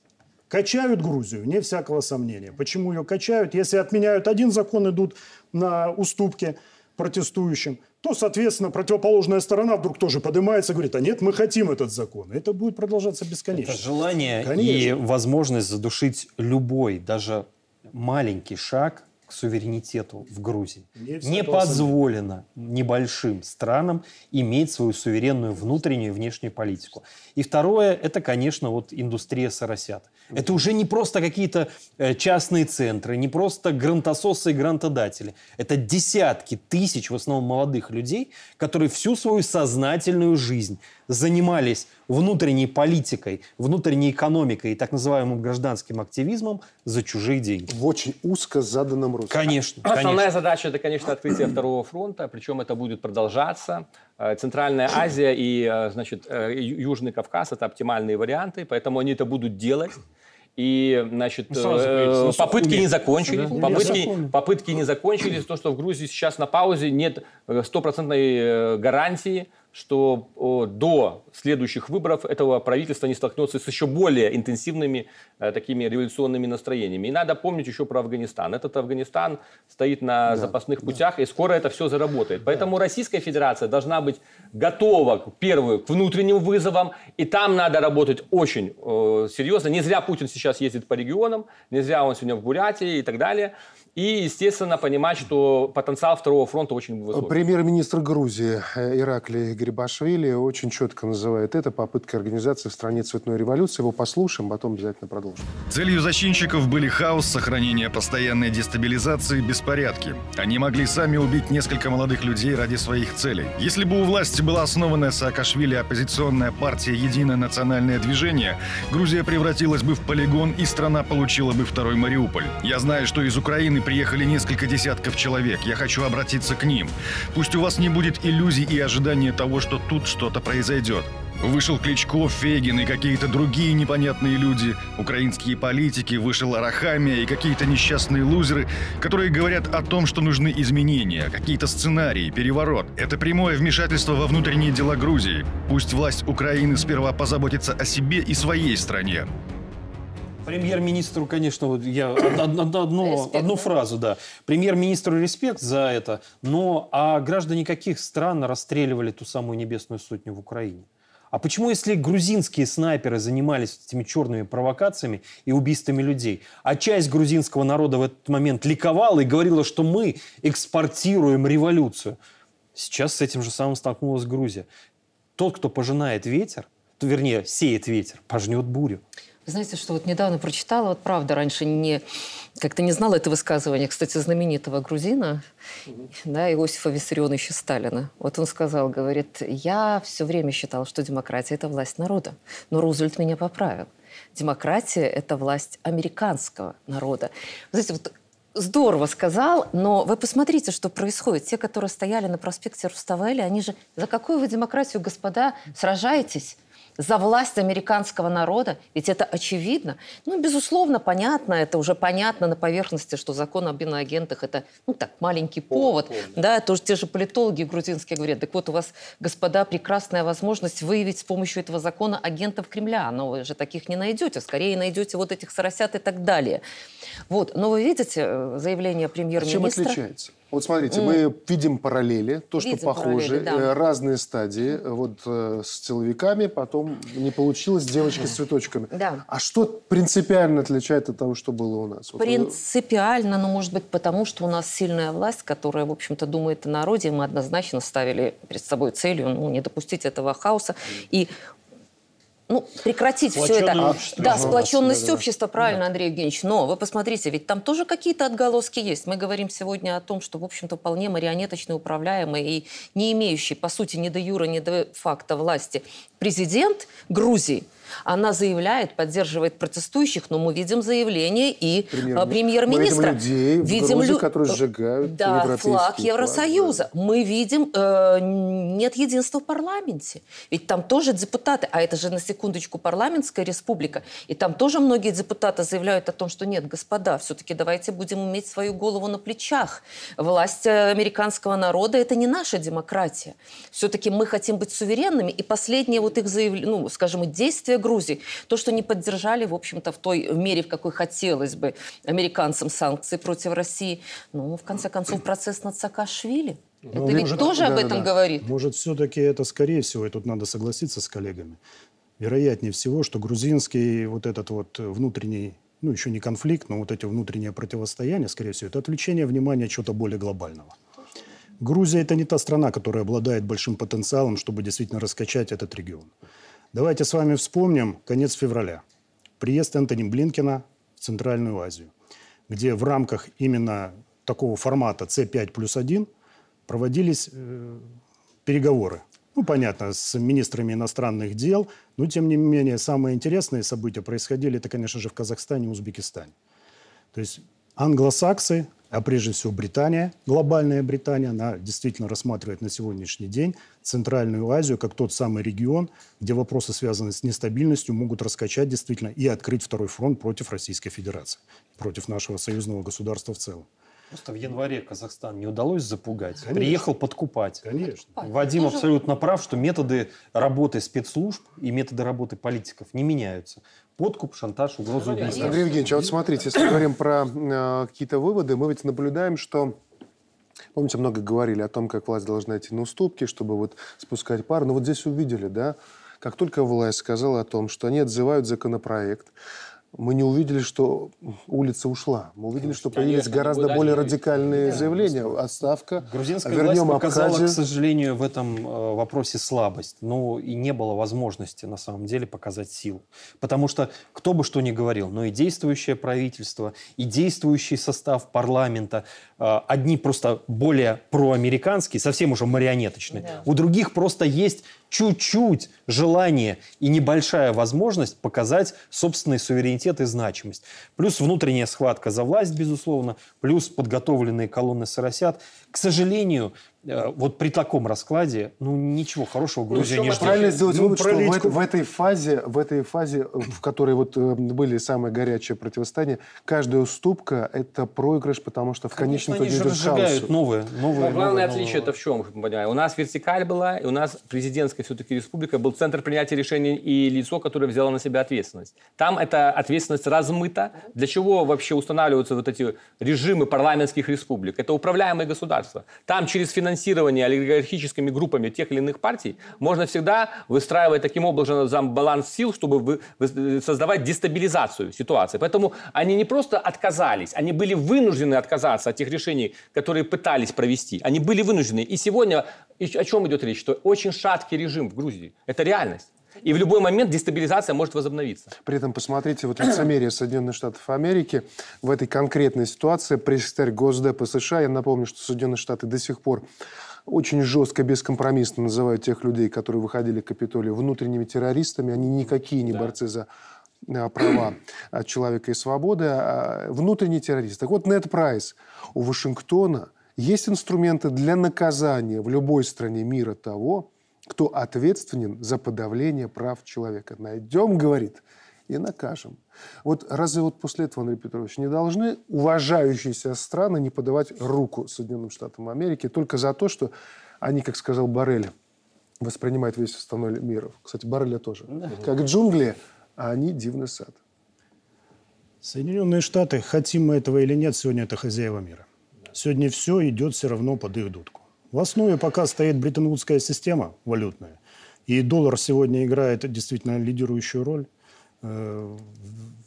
Качают Грузию, не всякого сомнения. Почему ее качают? Если отменяют один закон, идут на уступки протестующим, то, соответственно, противоположная сторона вдруг тоже поднимается и говорит, а нет, мы хотим этот закон. Это будет продолжаться бесконечно. Это желание Конечно. и возможность задушить любой, даже маленький шаг к суверенитету в Грузии. Не, не позволено небольшим странам иметь свою суверенную внутреннюю и внешнюю политику. И второе, это, конечно, вот индустрия соросят. Это уже не просто какие-то э, частные центры, не просто грантососы и грантодатели. Это десятки тысяч, в основном молодых людей, которые всю свою сознательную жизнь занимались внутренней политикой, внутренней экономикой и так называемым гражданским активизмом за чужие деньги. В очень узко заданном русле. Конечно. Основная конечно. задача это, конечно, открытие второго фронта, причем это будет продолжаться. Э, Центральная Азия и, э, значит, Южный Кавказ это оптимальные варианты, поэтому они это будут делать. И, значит, ну, э, попытки не закончились. Да? Попытки, попытки не закончились. То, что в Грузии сейчас на паузе, нет стопроцентной гарантии, что до следующих выборов этого правительства не столкнется с еще более интенсивными э, такими революционными настроениями. И надо помнить еще про Афганистан. Этот Афганистан стоит на да, запасных путях, да. и скоро это все заработает. Поэтому да. Российская Федерация должна быть готова, к, первую, к внутренним вызовам, и там надо работать очень э, серьезно. Не зря Путин сейчас ездит по регионам, не зря он сегодня в Бурятии и так далее. И, естественно, понимать, что потенциал Второго фронта очень высокий. Премьер-министр Грузии э, Ираклий Грибашвили очень четко называет это попыткой организации в стране цветной революции. Его послушаем, потом обязательно продолжим. Целью зачинщиков были хаос, сохранение постоянной дестабилизации, беспорядки. Они могли сами убить несколько молодых людей ради своих целей. Если бы у власти была основанная Саакашвили оппозиционная партия «Единое национальное движение», Грузия превратилась бы в полигон и страна получила бы второй Мариуполь. Я знаю, что из Украины приехали несколько десятков человек. Я хочу обратиться к ним. Пусть у вас не будет иллюзий и ожидания того, что тут что-то произойдет. Вышел Кличко, Фегин и какие-то другие непонятные люди, украинские политики, вышел Арахамия и какие-то несчастные лузеры, которые говорят о том, что нужны изменения, какие-то сценарии, переворот. Это прямое вмешательство во внутренние дела Грузии. Пусть власть Украины сперва позаботится о себе и своей стране. Премьер-министру, конечно, вот я одну, одну, одну фразу, да. Премьер-министру респект за это, но а граждане каких стран расстреливали ту самую небесную сотню в Украине? А почему, если грузинские снайперы занимались этими черными провокациями и убийствами людей, а часть грузинского народа в этот момент ликовала и говорила, что мы экспортируем революцию? Сейчас с этим же самым столкнулась Грузия. Тот, кто пожинает ветер, то, вернее, сеет ветер, пожнет бурю. Знаете, что вот недавно прочитала, вот правда, раньше не, как-то не знала это высказывание, кстати, знаменитого грузина, да, Иосифа Виссарионовича Сталина. Вот он сказал, говорит, я все время считал, что демократия – это власть народа, но Рузвельт меня поправил. Демократия – это власть американского народа. Вы знаете, вот здорово сказал, но вы посмотрите, что происходит. Те, которые стояли на проспекте Руставели, они же за какую вы демократию, господа, сражаетесь? За власть американского народа, ведь это очевидно. Ну, безусловно, понятно, это уже понятно на поверхности, что закон об иноагентах – это, ну, так, маленький повод. повод да. да, тоже те же политологи грузинские говорят, так вот у вас, господа, прекрасная возможность выявить с помощью этого закона агентов Кремля, но вы же таких не найдете, скорее найдете вот этих соросят и так далее. Вот, но вы видите э, заявление премьер-министра? А чем отличается? Вот смотрите, mm. мы видим параллели, то, что видим похоже, да. Э, разные стадии. Вот э, с целовиками, потом не получилось девочки с цветочками. Да. А что принципиально отличает от того, что было у нас? Принципиально, ну, может быть, потому что у нас сильная власть, которая, в общем-то, думает о народе. Мы однозначно ставили перед собой целью ну, не допустить этого хаоса. И ну, прекратить все это. Общество. Да, сплоченность да, общества, правильно, да. Андрей Евгеньевич. Но вы посмотрите, ведь там тоже какие-то отголоски есть. Мы говорим сегодня о том, что, в общем-то, вполне марионеточно управляемый и не имеющий, по сути, ни до юра, ни до факта власти президент Грузии – она заявляет, поддерживает протестующих, но мы видим заявление и Премьер... премьер-министра. Мы видим людей видим Грузии, лю... которые сжигают да, флаг Евросоюза. Флаг, да. Мы видим, э, нет единства в парламенте. Ведь там тоже депутаты, а это же на секундочку парламентская республика, и там тоже многие депутаты заявляют о том, что нет, господа, все-таки давайте будем иметь свою голову на плечах. Власть э, американского народа – это не наша демократия. Все-таки мы хотим быть суверенными, и последние вот их заявления, ну, скажем, действия Грузии. То, что не поддержали, в общем-то, в той мере, в какой хотелось бы американцам санкции против России. Ну, в конце концов, процесс над Саакашвили. Ну, это ведь тоже да, об этом да. говорит. Может, все-таки это, скорее всего, и тут надо согласиться с коллегами, вероятнее всего, что грузинский вот этот вот внутренний, ну, еще не конфликт, но вот эти внутренние противостояния, скорее всего, это отвлечение внимания чего-то более глобального. Грузия – это не та страна, которая обладает большим потенциалом, чтобы действительно раскачать этот регион. Давайте с вами вспомним конец февраля. Приезд Энтони Блинкина в Центральную Азию, где в рамках именно такого формата C5 плюс 1 проводились э, переговоры. Ну, понятно, с министрами иностранных дел, но, тем не менее, самые интересные события происходили, это, конечно же, в Казахстане и Узбекистане. То есть англосаксы а прежде всего Британия, глобальная Британия, она действительно рассматривает на сегодняшний день Центральную Азию как тот самый регион, где вопросы, связанные с нестабильностью, могут раскачать действительно и открыть второй фронт против Российской Федерации, против нашего союзного государства в целом. Просто в январе Казахстан не удалось запугать. Конечно. Приехал подкупать. Конечно. Вадим абсолютно прав, что методы работы спецслужб и методы работы политиков не меняются. Подкуп, шантаж, угроза убийства. Андрей Евгеньевич, а вот смотрите, если говорим про э, какие-то выводы, мы ведь наблюдаем, что Помните, много говорили о том, как власть должна идти на уступки, чтобы вот спускать пар. Но вот здесь увидели, да, как только власть сказала о том, что они отзывают законопроект, мы не увидели, что улица ушла. Мы увидели, что появились гораздо более радикальные заявления. Отставка, Грузинская вернем власть показала, Абхазию. к сожалению, в этом э, вопросе слабость. Ну, и не было возможности, на самом деле, показать силу. Потому что, кто бы что ни говорил, но и действующее правительство, и действующий состав парламента, э, одни просто более проамериканские, совсем уже марионеточные, у других просто есть чуть-чуть желание и небольшая возможность показать собственный суверенитет и значимость. Плюс внутренняя схватка за власть, безусловно, плюс подготовленные колонны соросят. К сожалению, вот при таком раскладе, ну, ничего хорошего Грузия не ждет. Правильно сделать Ну, вывод, что в, в этой фазе, в этой фазе, в которой вот э, были самые горячие противостояния, каждая уступка – это проигрыш, потому что в конечном итоге идет хаосу. новые, новые, Но главное новые, отличие новые. это в чем, понимали? У нас вертикаль была, и у нас президентская все-таки республика был центр принятия решений и лицо, которое взяло на себя ответственность. Там эта ответственность размыта. Для чего вообще устанавливаются вот эти режимы парламентских республик? Это управляемые государства. Там через финансирование олигархическими группами тех или иных партий можно всегда выстраивать таким образом баланс сил, чтобы создавать дестабилизацию ситуации. Поэтому они не просто отказались, они были вынуждены отказаться от тех решений, которые пытались провести. Они были вынуждены. И сегодня о чем идет речь? Что очень шаткий режим в Грузии. Это реальность. И в любой момент дестабилизация может возобновиться. При этом посмотрите, вот лицемерие Соединенных Штатов Америки в этой конкретной ситуации. Пресс-секретарь Госдепа США, я напомню, что Соединенные Штаты до сих пор очень жестко, бескомпромиссно называют тех людей, которые выходили к Капитолию, внутренними террористами. Они никакие не борцы за а, права а, человека и свободы, а внутренний террорист. Так вот, Нед Прайс у Вашингтона есть инструменты для наказания в любой стране мира того, кто ответственен за подавление прав человека. Найдем, говорит, и накажем. Вот разве вот после этого, Андрей Петрович, не должны уважающиеся страны не подавать руку Соединенным Штатам Америки только за то, что они, как сказал Барель, воспринимают весь остальной мир. Кстати, Барреля тоже. Как джунгли, а они дивный сад. Соединенные Штаты, хотим мы этого или нет, сегодня это хозяева мира. Сегодня все идет все равно под их дудку. В основе пока стоит бреттон-вудская система валютная. И доллар сегодня играет действительно лидирующую роль э,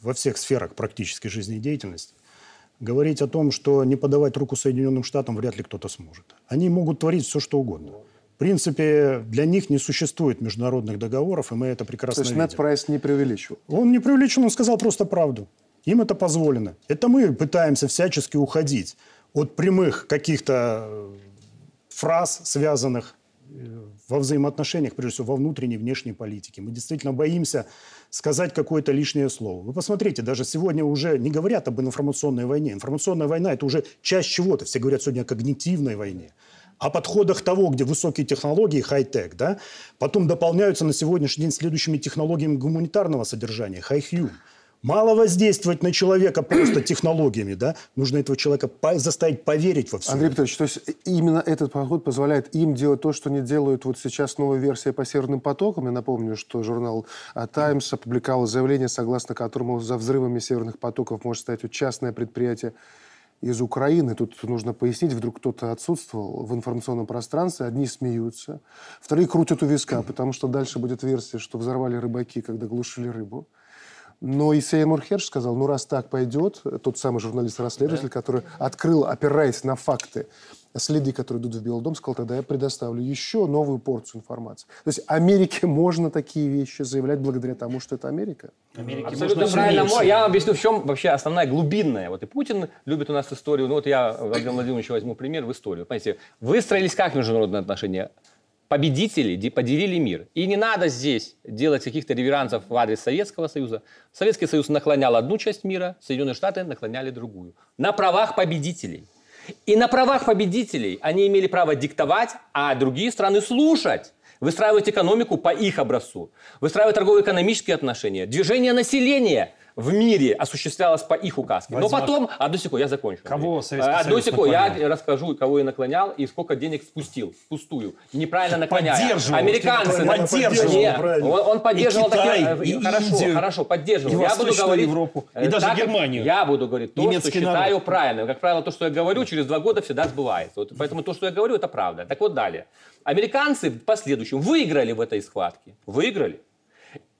во всех сферах практической жизнедеятельности. Говорить о том, что не подавать руку Соединенным Штатам вряд ли кто-то сможет. Они могут творить все, что угодно. В принципе, для них не существует международных договоров, и мы это То прекрасно есть видим. Прайс не преувеличивал. Он не преувеличен, он сказал просто правду. Им это позволено. Это мы пытаемся всячески уходить от прямых каких-то э, фраз, связанных э, во взаимоотношениях, прежде всего, во внутренней и внешней политике. Мы действительно боимся сказать какое-то лишнее слово. Вы посмотрите, даже сегодня уже не говорят об информационной войне. Информационная война – это уже часть чего-то. Все говорят сегодня о когнитивной войне. О подходах того, где высокие технологии, хай-тек, да, потом дополняются на сегодняшний день следующими технологиями гуманитарного содержания, хай-хью. Мало воздействовать на человека просто технологиями, да, нужно этого человека по- заставить поверить во все. Андрей Петрович, то есть именно этот подход позволяет им делать то, что не делают вот сейчас новая версия по северным потокам. Я напомню, что журнал а, «Таймс» опубликовал заявление, согласно которому за взрывами северных потоков может вот частное предприятие из Украины. Тут нужно пояснить, вдруг кто-то отсутствовал в информационном пространстве. Одни смеются, вторые крутят у виска, потому что дальше будет версия, что взорвали рыбаки, когда глушили рыбу. Но и Сеймур Херш сказал, ну раз так пойдет, тот самый журналист-расследователь, который открыл, опираясь на факты, следы, которые идут в Белый дом, сказал, тогда я предоставлю еще новую порцию информации. То есть Америке можно такие вещи заявлять благодаря тому, что это Америка. Америке Абсолютно можно правильно. меньше. Я вам объясню, в чем вообще основная глубинная. Вот и Путин любит у нас историю. Ну вот я, Владимир Владимирович, возьму пример в историю. Понимаете, выстроились как международные отношения? Победители де- поделили мир. И не надо здесь делать каких-то реверансов в адрес Советского Союза. Советский Союз наклонял одну часть мира, Соединенные Штаты наклоняли другую. На правах победителей. И на правах победителей они имели право диктовать, а другие страны слушать. Выстраивать экономику по их образцу. Выстраивать торгово-экономические отношения. Движение населения в мире осуществлялось по их указке. Но Возьмах. потом, одну секунду, я закончу. Кого. Советский А, Одну Союз секунду, я наклонял? расскажу, кого я наклонял и сколько денег спустил, впустую. Неправильно наклоняя. Поддерживал. Американцы. Поддерживал, Нет, правильно. он, он поддерживал И Китай, такие- и хорошо, Индию, хорошо, поддерживал. и я буду говорить, Европу, и э, даже так, Германию. Я буду говорить то, Немецкий что считаю народ. правильным. Как правило, то, что я говорю, через два года всегда сбывается. Вот поэтому то, что я говорю, это правда. Так вот далее. Американцы в последующем выиграли в этой схватке. Выиграли.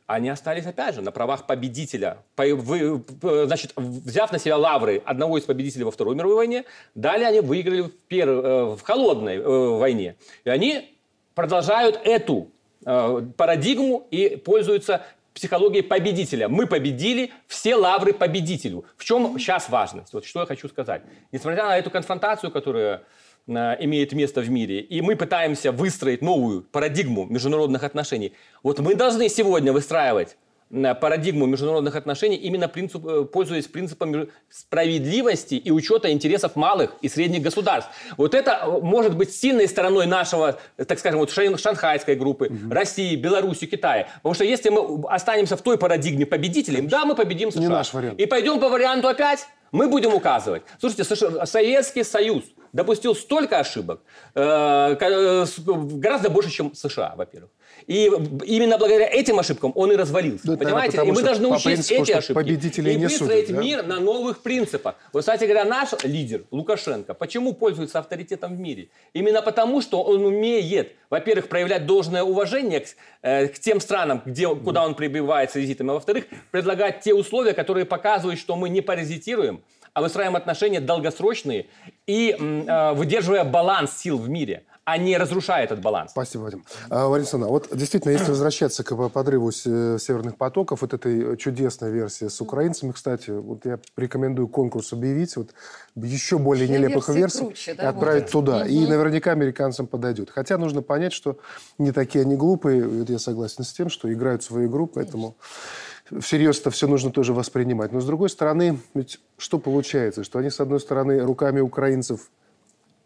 Они остались, опять же, на правах победителя. Значит, взяв на себя лавры одного из победителей во Второй мировой войне, далее они выиграли в, пер... Э, в холодной э, войне. И они продолжают эту э, парадигму и пользуются психологией победителя. Мы победили, все лавры победителю. В чем сейчас важность? Вот что я хочу сказать. Несмотря на эту конфронтацию, которая имеет место в мире, и мы пытаемся выстроить новую парадигму международных отношений. Вот мы должны сегодня выстраивать э, парадигму международных отношений, именно принцип, э, пользуясь принципом справедливости и учета интересов малых и средних государств. Вот это может быть сильной стороной нашего, так скажем, вот шанхайской группы, угу. России, Беларуси, Китая. Потому что если мы останемся в той парадигме победителей, да, мы победим США. Не наш вариант. И пойдем по варианту опять, мы будем указывать. Слушайте, Советский Союз допустил столько ошибок, э, э, гораздо больше, чем США, во-первых. И именно благодаря этим ошибкам он и развалился. Да, понимаете? Наверное, и мы должны учесть принципу, эти ошибки. И не выстроить судят, да? мир на новых принципах. Вот, кстати говоря, наш лидер Лукашенко, почему пользуется авторитетом в мире? Именно потому, что он умеет, во-первых, проявлять должное уважение к, э, к тем странам, где, куда он прибывает с визитами, а во-вторых, предлагать те условия, которые показывают, что мы не паразитируем, а выстраиваем отношения долгосрочные и э, выдерживая баланс сил в мире а не разрушая этот баланс. Спасибо, Вадим. А, Валентина, вот действительно, если возвращаться к подрыву северных потоков, вот этой чудесной версии с украинцами, кстати, вот я рекомендую конкурс объявить, вот еще более Все нелепых версий круче, да, отправить будет? туда. Угу. И наверняка американцам подойдет. Хотя нужно понять, что не такие они глупые, вот я согласен с тем, что играют свою игру, поэтому... Конечно всерьез это все нужно тоже воспринимать. Но с другой стороны, ведь что получается? Что они, с одной стороны, руками украинцев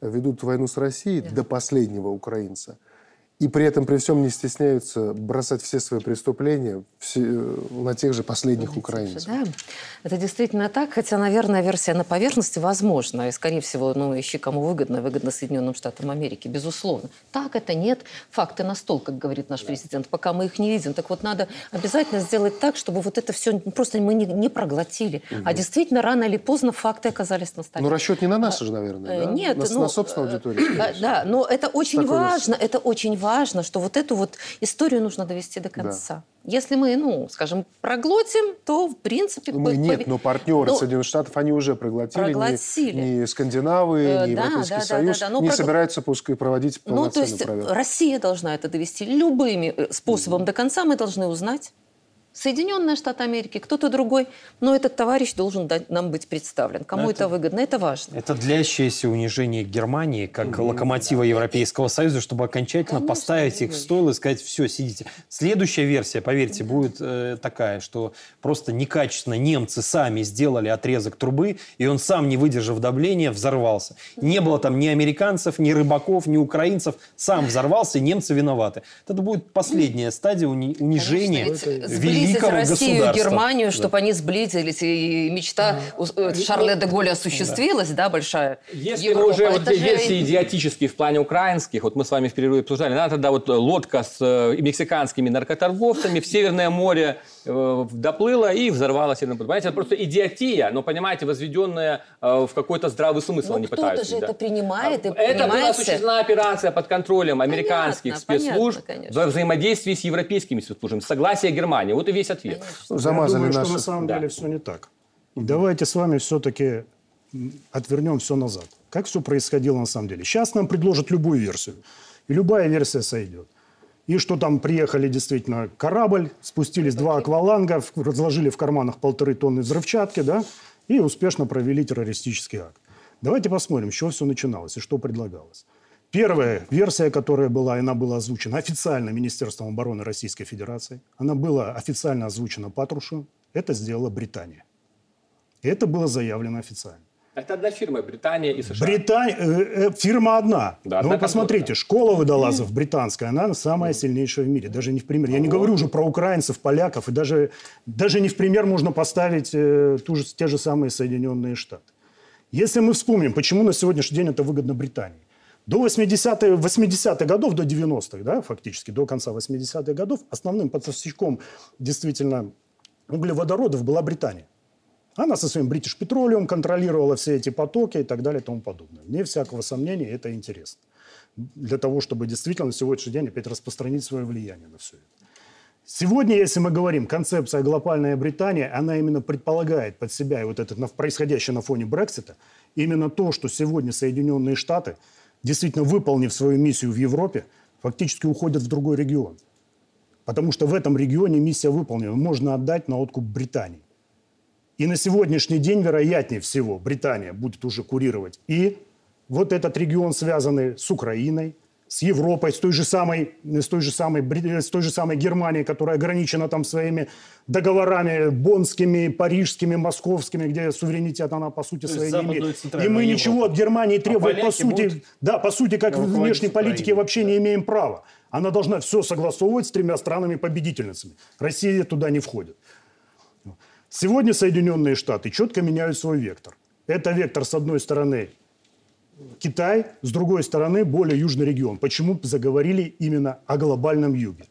ведут войну с Россией да. до последнего украинца – и при этом при всем не стесняются бросать все свои преступления все, э, на тех же последних украинцев. Да, это действительно так, хотя, наверное, версия на поверхности возможна. И, скорее всего, ну, ищи кому выгодно, выгодно Соединенным Штатам Америки, безусловно. Так это нет. Факты на стол, как говорит наш президент, пока мы их не видим. Так вот, надо обязательно сделать так, чтобы вот это все просто мы не, не проглотили. Угу. А действительно, рано или поздно факты оказались на столе. Ну, расчет не на нас же, наверное, да? Нет. На, ну, на собственную аудиторию. Да, да, но это очень важно, это очень важно важно, что вот эту вот историю нужно довести до конца. Да. Если мы, ну, скажем, проглотим, то в принципе... Мы по, нет, но партнеры но... Соединенных Штатов, они уже проглотили. Проглотили. Ни, ни Скандинавы, э, ни да, Европейский да, Союз да, да, да. не прог... собираются пускай проводить полноценную Ну, то есть проверку. Россия должна это довести любыми э, способами mm-hmm. до конца. Мы должны узнать, Соединенные Штаты Америки, кто-то другой, но этот товарищ должен дать, нам быть представлен. Кому это, это выгодно, это важно. Это длящееся унижение Германии как угу, локомотива Европейского Союза, чтобы окончательно Конечно, поставить их в стойло и сказать, все, сидите. Следующая версия, поверьте, да. будет э, такая, что просто некачественно немцы сами сделали отрезок трубы, и он сам, не выдержав давления, взорвался. Не было там ни американцев, ни рыбаков, ни украинцев, сам взорвался, и немцы виноваты. Это будет последняя стадия уни- унижения Конечно, великого Россию и Германию, чтобы да. они сблизились, и мечта да. Шарля де Голля осуществилась, да, большая Если Европа. уже вот версии идиотические в плане украинских, вот мы с вами в перерыве обсуждали, надо тогда вот лодка с э, мексиканскими наркоторговцами в Северное море э, доплыла и взорвалась. Понимаете, это просто идиотия, но, понимаете, возведенная э, в какой-то здравый смысл ну. Кто-то же да. это принимает и Это была осуществлена операция под контролем американских понятно, спецслужб понятно, во взаимодействии с европейскими спецслужбами, согласие Германии. Вот и весь ответ. Конечно. Замазали Я думаю, наши... что на самом да. деле все не так. Давайте с вами все-таки отвернем все назад. Как все происходило на самом деле? Сейчас нам предложат любую версию. И любая версия сойдет. И что там приехали действительно корабль, спустились два акваланга, разложили в карманах полторы тонны взрывчатки, да, и успешно провели террористический акт. Давайте посмотрим, с чего все начиналось и что предлагалось. Первая версия, которая была, она была озвучена официально Министерством обороны Российской Федерации. Она была официально озвучена Патрушу. Это сделала Британия. И это было заявлено официально. Это одна фирма, Британия и США. Британия, э, э, фирма одна. Да, Но вы посмотрите, школа водолазов британская, она самая сильнейшая в мире. Даже не в пример. Я не говорю уже про украинцев, поляков. И даже, даже не в пример можно поставить э, ту же, те же самые Соединенные Штаты. Если мы вспомним, почему на сегодняшний день это выгодно Британии. До 80-х 80 годов, до 90-х, да, фактически, до конца 80-х годов, основным поставщиком действительно углеводородов была Британия. Она со своим British Petroleum контролировала все эти потоки и так далее и тому подобное. Вне всякого сомнения, это интересно. Для того, чтобы действительно на сегодняшний день опять распространить свое влияние на все это. Сегодня, если мы говорим, концепция глобальная Британия, она именно предполагает под себя и вот это происходящее на фоне Брексита, именно то, что сегодня Соединенные Штаты, действительно выполнив свою миссию в Европе, фактически уходят в другой регион. Потому что в этом регионе миссия выполнена. Можно отдать на откуп Британии. И на сегодняшний день, вероятнее всего, Британия будет уже курировать и вот этот регион, связанный с Украиной, с Европой, с той же самой, с той же самой, с той же самой Германией, которая ограничена там своими договорами бонскими, парижскими, московскими, где суверенитет она по сути своей не имеет. И мы ничего от Германии требовать а по сути, будут... да, по сути, как в внешней политике вообще не имеем права. Она должна все согласовывать с тремя странами-победительницами. Россия туда не входит. Сегодня Соединенные Штаты четко меняют свой вектор. Это вектор, с одной стороны, Китай, с другой стороны, более южный регион. Почему заговорили именно о глобальном юге?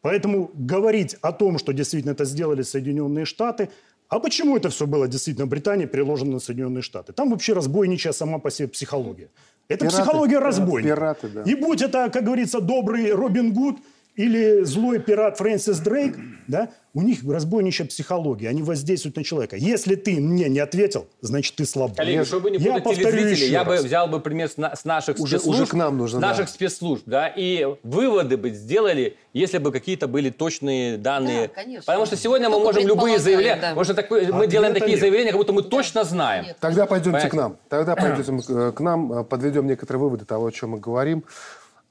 Поэтому говорить о том, что действительно это сделали Соединенные Штаты, а почему это все было действительно Британия переложено на Соединенные Штаты? Там вообще разбойничья сама по себе психология. Это пираты, психология разбойника. Пираты, да. И будь это, как говорится, добрый Робин Гуд или злой пират Фрэнсис Дрейк, да, у них разбойничья психология, они воздействуют на человека. Если ты мне не ответил, значит ты слабый. Коллеги, чтобы не я повторю еще я раз. бы взял бы пример с наших уже, спецслужб, уже к нам нужно, с наших да. спецслужб, да, и выводы бы сделали, если бы какие-то были точные данные. Да, конечно. Потому что сегодня мы можем любые заявления, да. может, такое, мы делаем такие нет. заявления, как будто мы точно знаем. Нет. Тогда пойдемте Понимаете? к нам. Тогда пойдемте к нам, подведем некоторые выводы того, о чем мы говорим.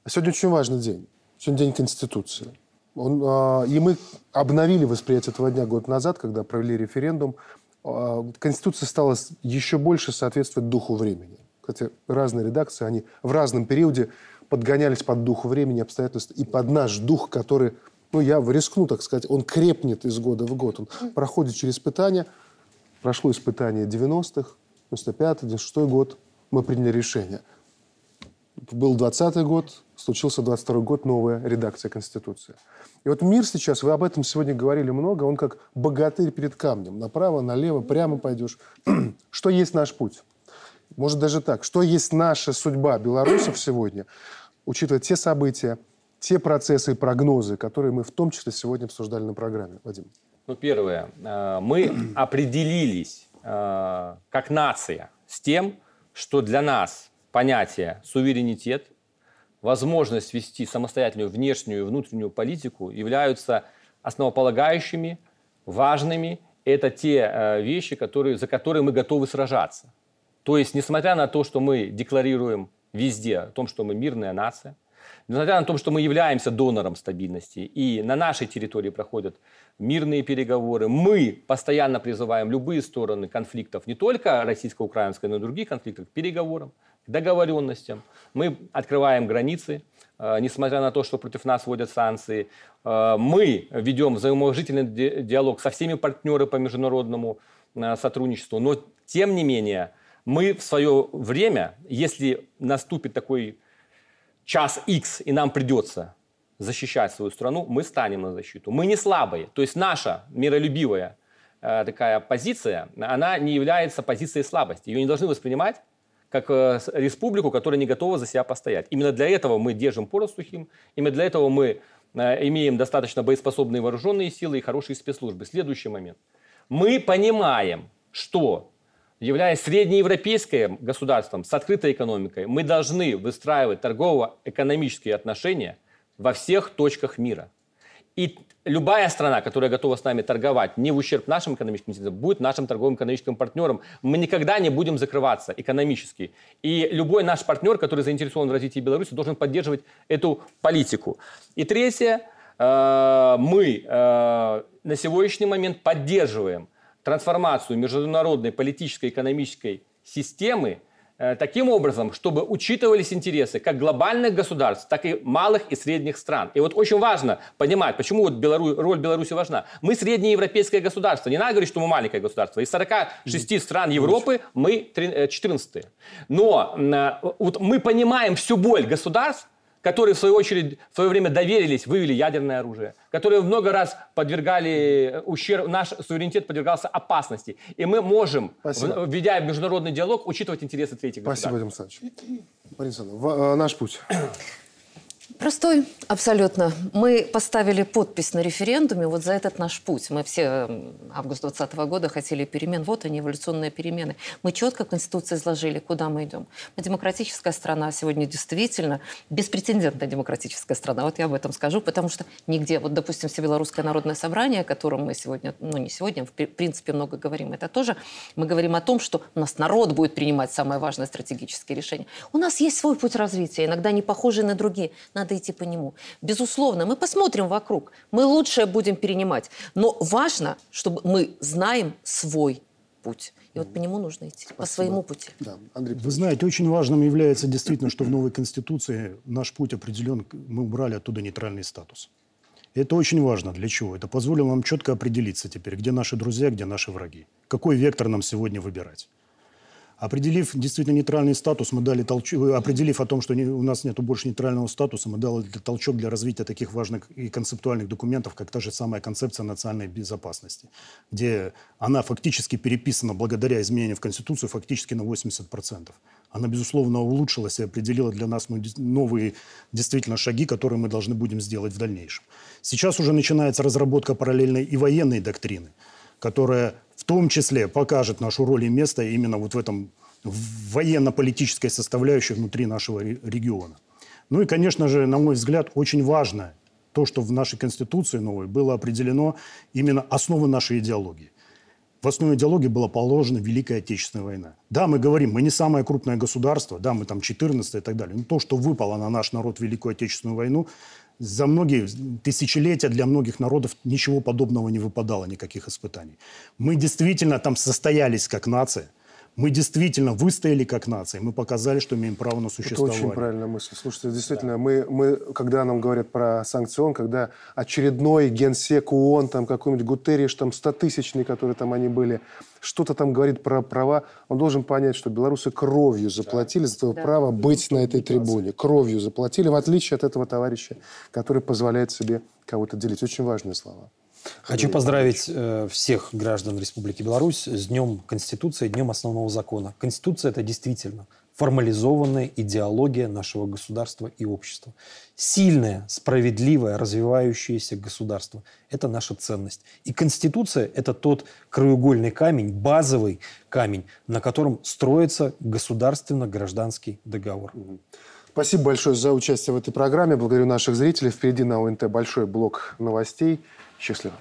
Сегодня очень важный день. Сегодня день Конституции. Он, э, и мы обновили восприятие этого дня год назад, когда провели референдум. Э, Конституция стала еще больше соответствовать духу времени. Хотя разные редакции, они в разном периоде подгонялись под дух времени, обстоятельств и под наш дух, который, ну, я рискну так сказать, он крепнет из года в год. Он проходит через испытания. Прошло испытание 90-х, 95-й, 96-й год. Мы приняли решение. Был 20-й год, случился 22 год, новая редакция Конституции. И вот мир сейчас, вы об этом сегодня говорили много, он как богатырь перед камнем. Направо, налево, прямо пойдешь. что есть наш путь? Может даже так. Что есть наша судьба белорусов сегодня, учитывая те события, те процессы и прогнозы, которые мы в том числе сегодня обсуждали на программе. Вадим. Ну, первое. Э, мы определились э, как нация с тем, что для нас понятие суверенитет, возможность вести самостоятельную внешнюю и внутреннюю политику являются основополагающими, важными. Это те э, вещи, которые, за которые мы готовы сражаться. То есть, несмотря на то, что мы декларируем везде о том, что мы мирная нация, несмотря на то, что мы являемся донором стабильности, и на нашей территории проходят мирные переговоры, мы постоянно призываем любые стороны конфликтов, не только российско-украинской, но и других конфликтов, к переговорам, договоренностям. Мы открываем границы, э, несмотря на то, что против нас вводят санкции. Э, мы ведем взаимоуважительный диалог со всеми партнерами по международному э, сотрудничеству. Но, тем не менее, мы в свое время, если наступит такой час X, и нам придется защищать свою страну, мы станем на защиту. Мы не слабые. То есть наша миролюбивая такая позиция, она не является позицией слабости. Ее не должны воспринимать как э, республику, которая не готова за себя постоять. Именно для этого мы держим порос сухим, именно для этого мы э, имеем достаточно боеспособные вооруженные силы и хорошие спецслужбы. Следующий момент. Мы понимаем, что являясь среднеевропейским государством с открытой экономикой, мы должны выстраивать торгово-экономические отношения во всех точках мира. И любая страна, которая готова с нами торговать не в ущерб нашим экономическим интересам, будет нашим торговым экономическим партнером. Мы никогда не будем закрываться экономически. И любой наш партнер, который заинтересован в развитии Беларуси, должен поддерживать эту политику. И третье, э, мы э, на сегодняшний момент поддерживаем трансформацию международной политической и экономической системы таким образом, чтобы учитывались интересы как глобальных государств, так и малых и средних стран. И вот очень важно понимать, почему вот Белару... роль Беларуси важна. Мы среднеевропейское государство. Не надо говорить, что мы маленькое государство. Из 46 стран Европы мы 14. Э, Но э, вот мы понимаем всю боль государств, которые, в свою очередь, в свое время доверились, вывели ядерное оружие, которые много раз подвергали э, ущерб, наш суверенитет подвергался опасности. И мы можем, Спасибо. введя международный диалог, учитывать интересы третьих Спасибо, государств. Спасибо, Вадим Александрович. Борис Александрович, э, наш путь. Простой, абсолютно. Мы поставили подпись на референдуме вот за этот наш путь. Мы все август 2020 года хотели перемен. Вот они, эволюционные перемены. Мы четко в Конституции изложили, куда мы идем. Мы демократическая страна сегодня действительно беспрецедентная демократическая страна. Вот я об этом скажу, потому что нигде, вот, допустим, Всебелорусское народное собрание, о котором мы сегодня, ну не сегодня, в принципе много говорим, это тоже мы говорим о том, что у нас народ будет принимать самое важное стратегические решения. У нас есть свой путь развития, иногда не похожий на другие. Надо надо идти по нему. Безусловно, мы посмотрим вокруг, мы лучшее будем перенимать. Но важно, чтобы мы знаем свой путь. И вот по нему нужно идти, Спасибо. по своему пути. Да. Андрей Вы знаете, очень важным является действительно, что в новой Конституции наш путь определен, мы убрали оттуда нейтральный статус. Это очень важно. Для чего? Это позволило нам четко определиться теперь, где наши друзья, где наши враги. Какой вектор нам сегодня выбирать. Определив действительно нейтральный статус, мы дали толчок, определив о том, что не, у нас нет больше нейтрального статуса, мы дали толчок для развития таких важных и концептуальных документов, как та же самая концепция национальной безопасности, где она фактически переписана благодаря изменениям в Конституцию фактически на 80%. Она, безусловно, улучшилась и определила для нас ну, новые действительно шаги, которые мы должны будем сделать в дальнейшем. Сейчас уже начинается разработка параллельной и военной доктрины, которая в том числе покажет нашу роль и место именно вот в этом военно-политической составляющей внутри нашего региона. Ну и, конечно же, на мой взгляд, очень важно то, что в нашей Конституции новой было определено именно основы нашей идеологии. В основе идеологии была положена Великая Отечественная война. Да, мы говорим, мы не самое крупное государство, да, мы там 14 и так далее. Но то, что выпало на наш народ Великую Отечественную войну, за многие тысячелетия для многих народов ничего подобного не выпадало, никаких испытаний. Мы действительно там состоялись как нация. Мы действительно выстояли как нация. Мы показали, что имеем право на существование. Это очень правильная мысль. Слушайте, действительно, да. мы, мы, когда нам говорят про санкцион, когда очередной генсек ООН, там какой-нибудь Гутерриш, там 100-тысячный, которые там они были, что-то там говорит про права, он должен понять, что белорусы кровью заплатили да. за свое да. право быть на этой трибуне. Кровью заплатили, в отличие от этого товарища, который позволяет себе кого-то делить. Очень важные слова. Хочу поздравить э, всех граждан Республики Беларусь с Днем Конституции, Днем Основного Закона. Конституция – это действительно формализованная идеология нашего государства и общества. Сильное, справедливое, развивающееся государство – это наша ценность. И Конституция – это тот краеугольный камень, базовый камень, на котором строится государственно-гражданский договор. Спасибо большое за участие в этой программе. Благодарю наших зрителей. Впереди на ОНТ большой блок новостей. Счастливо.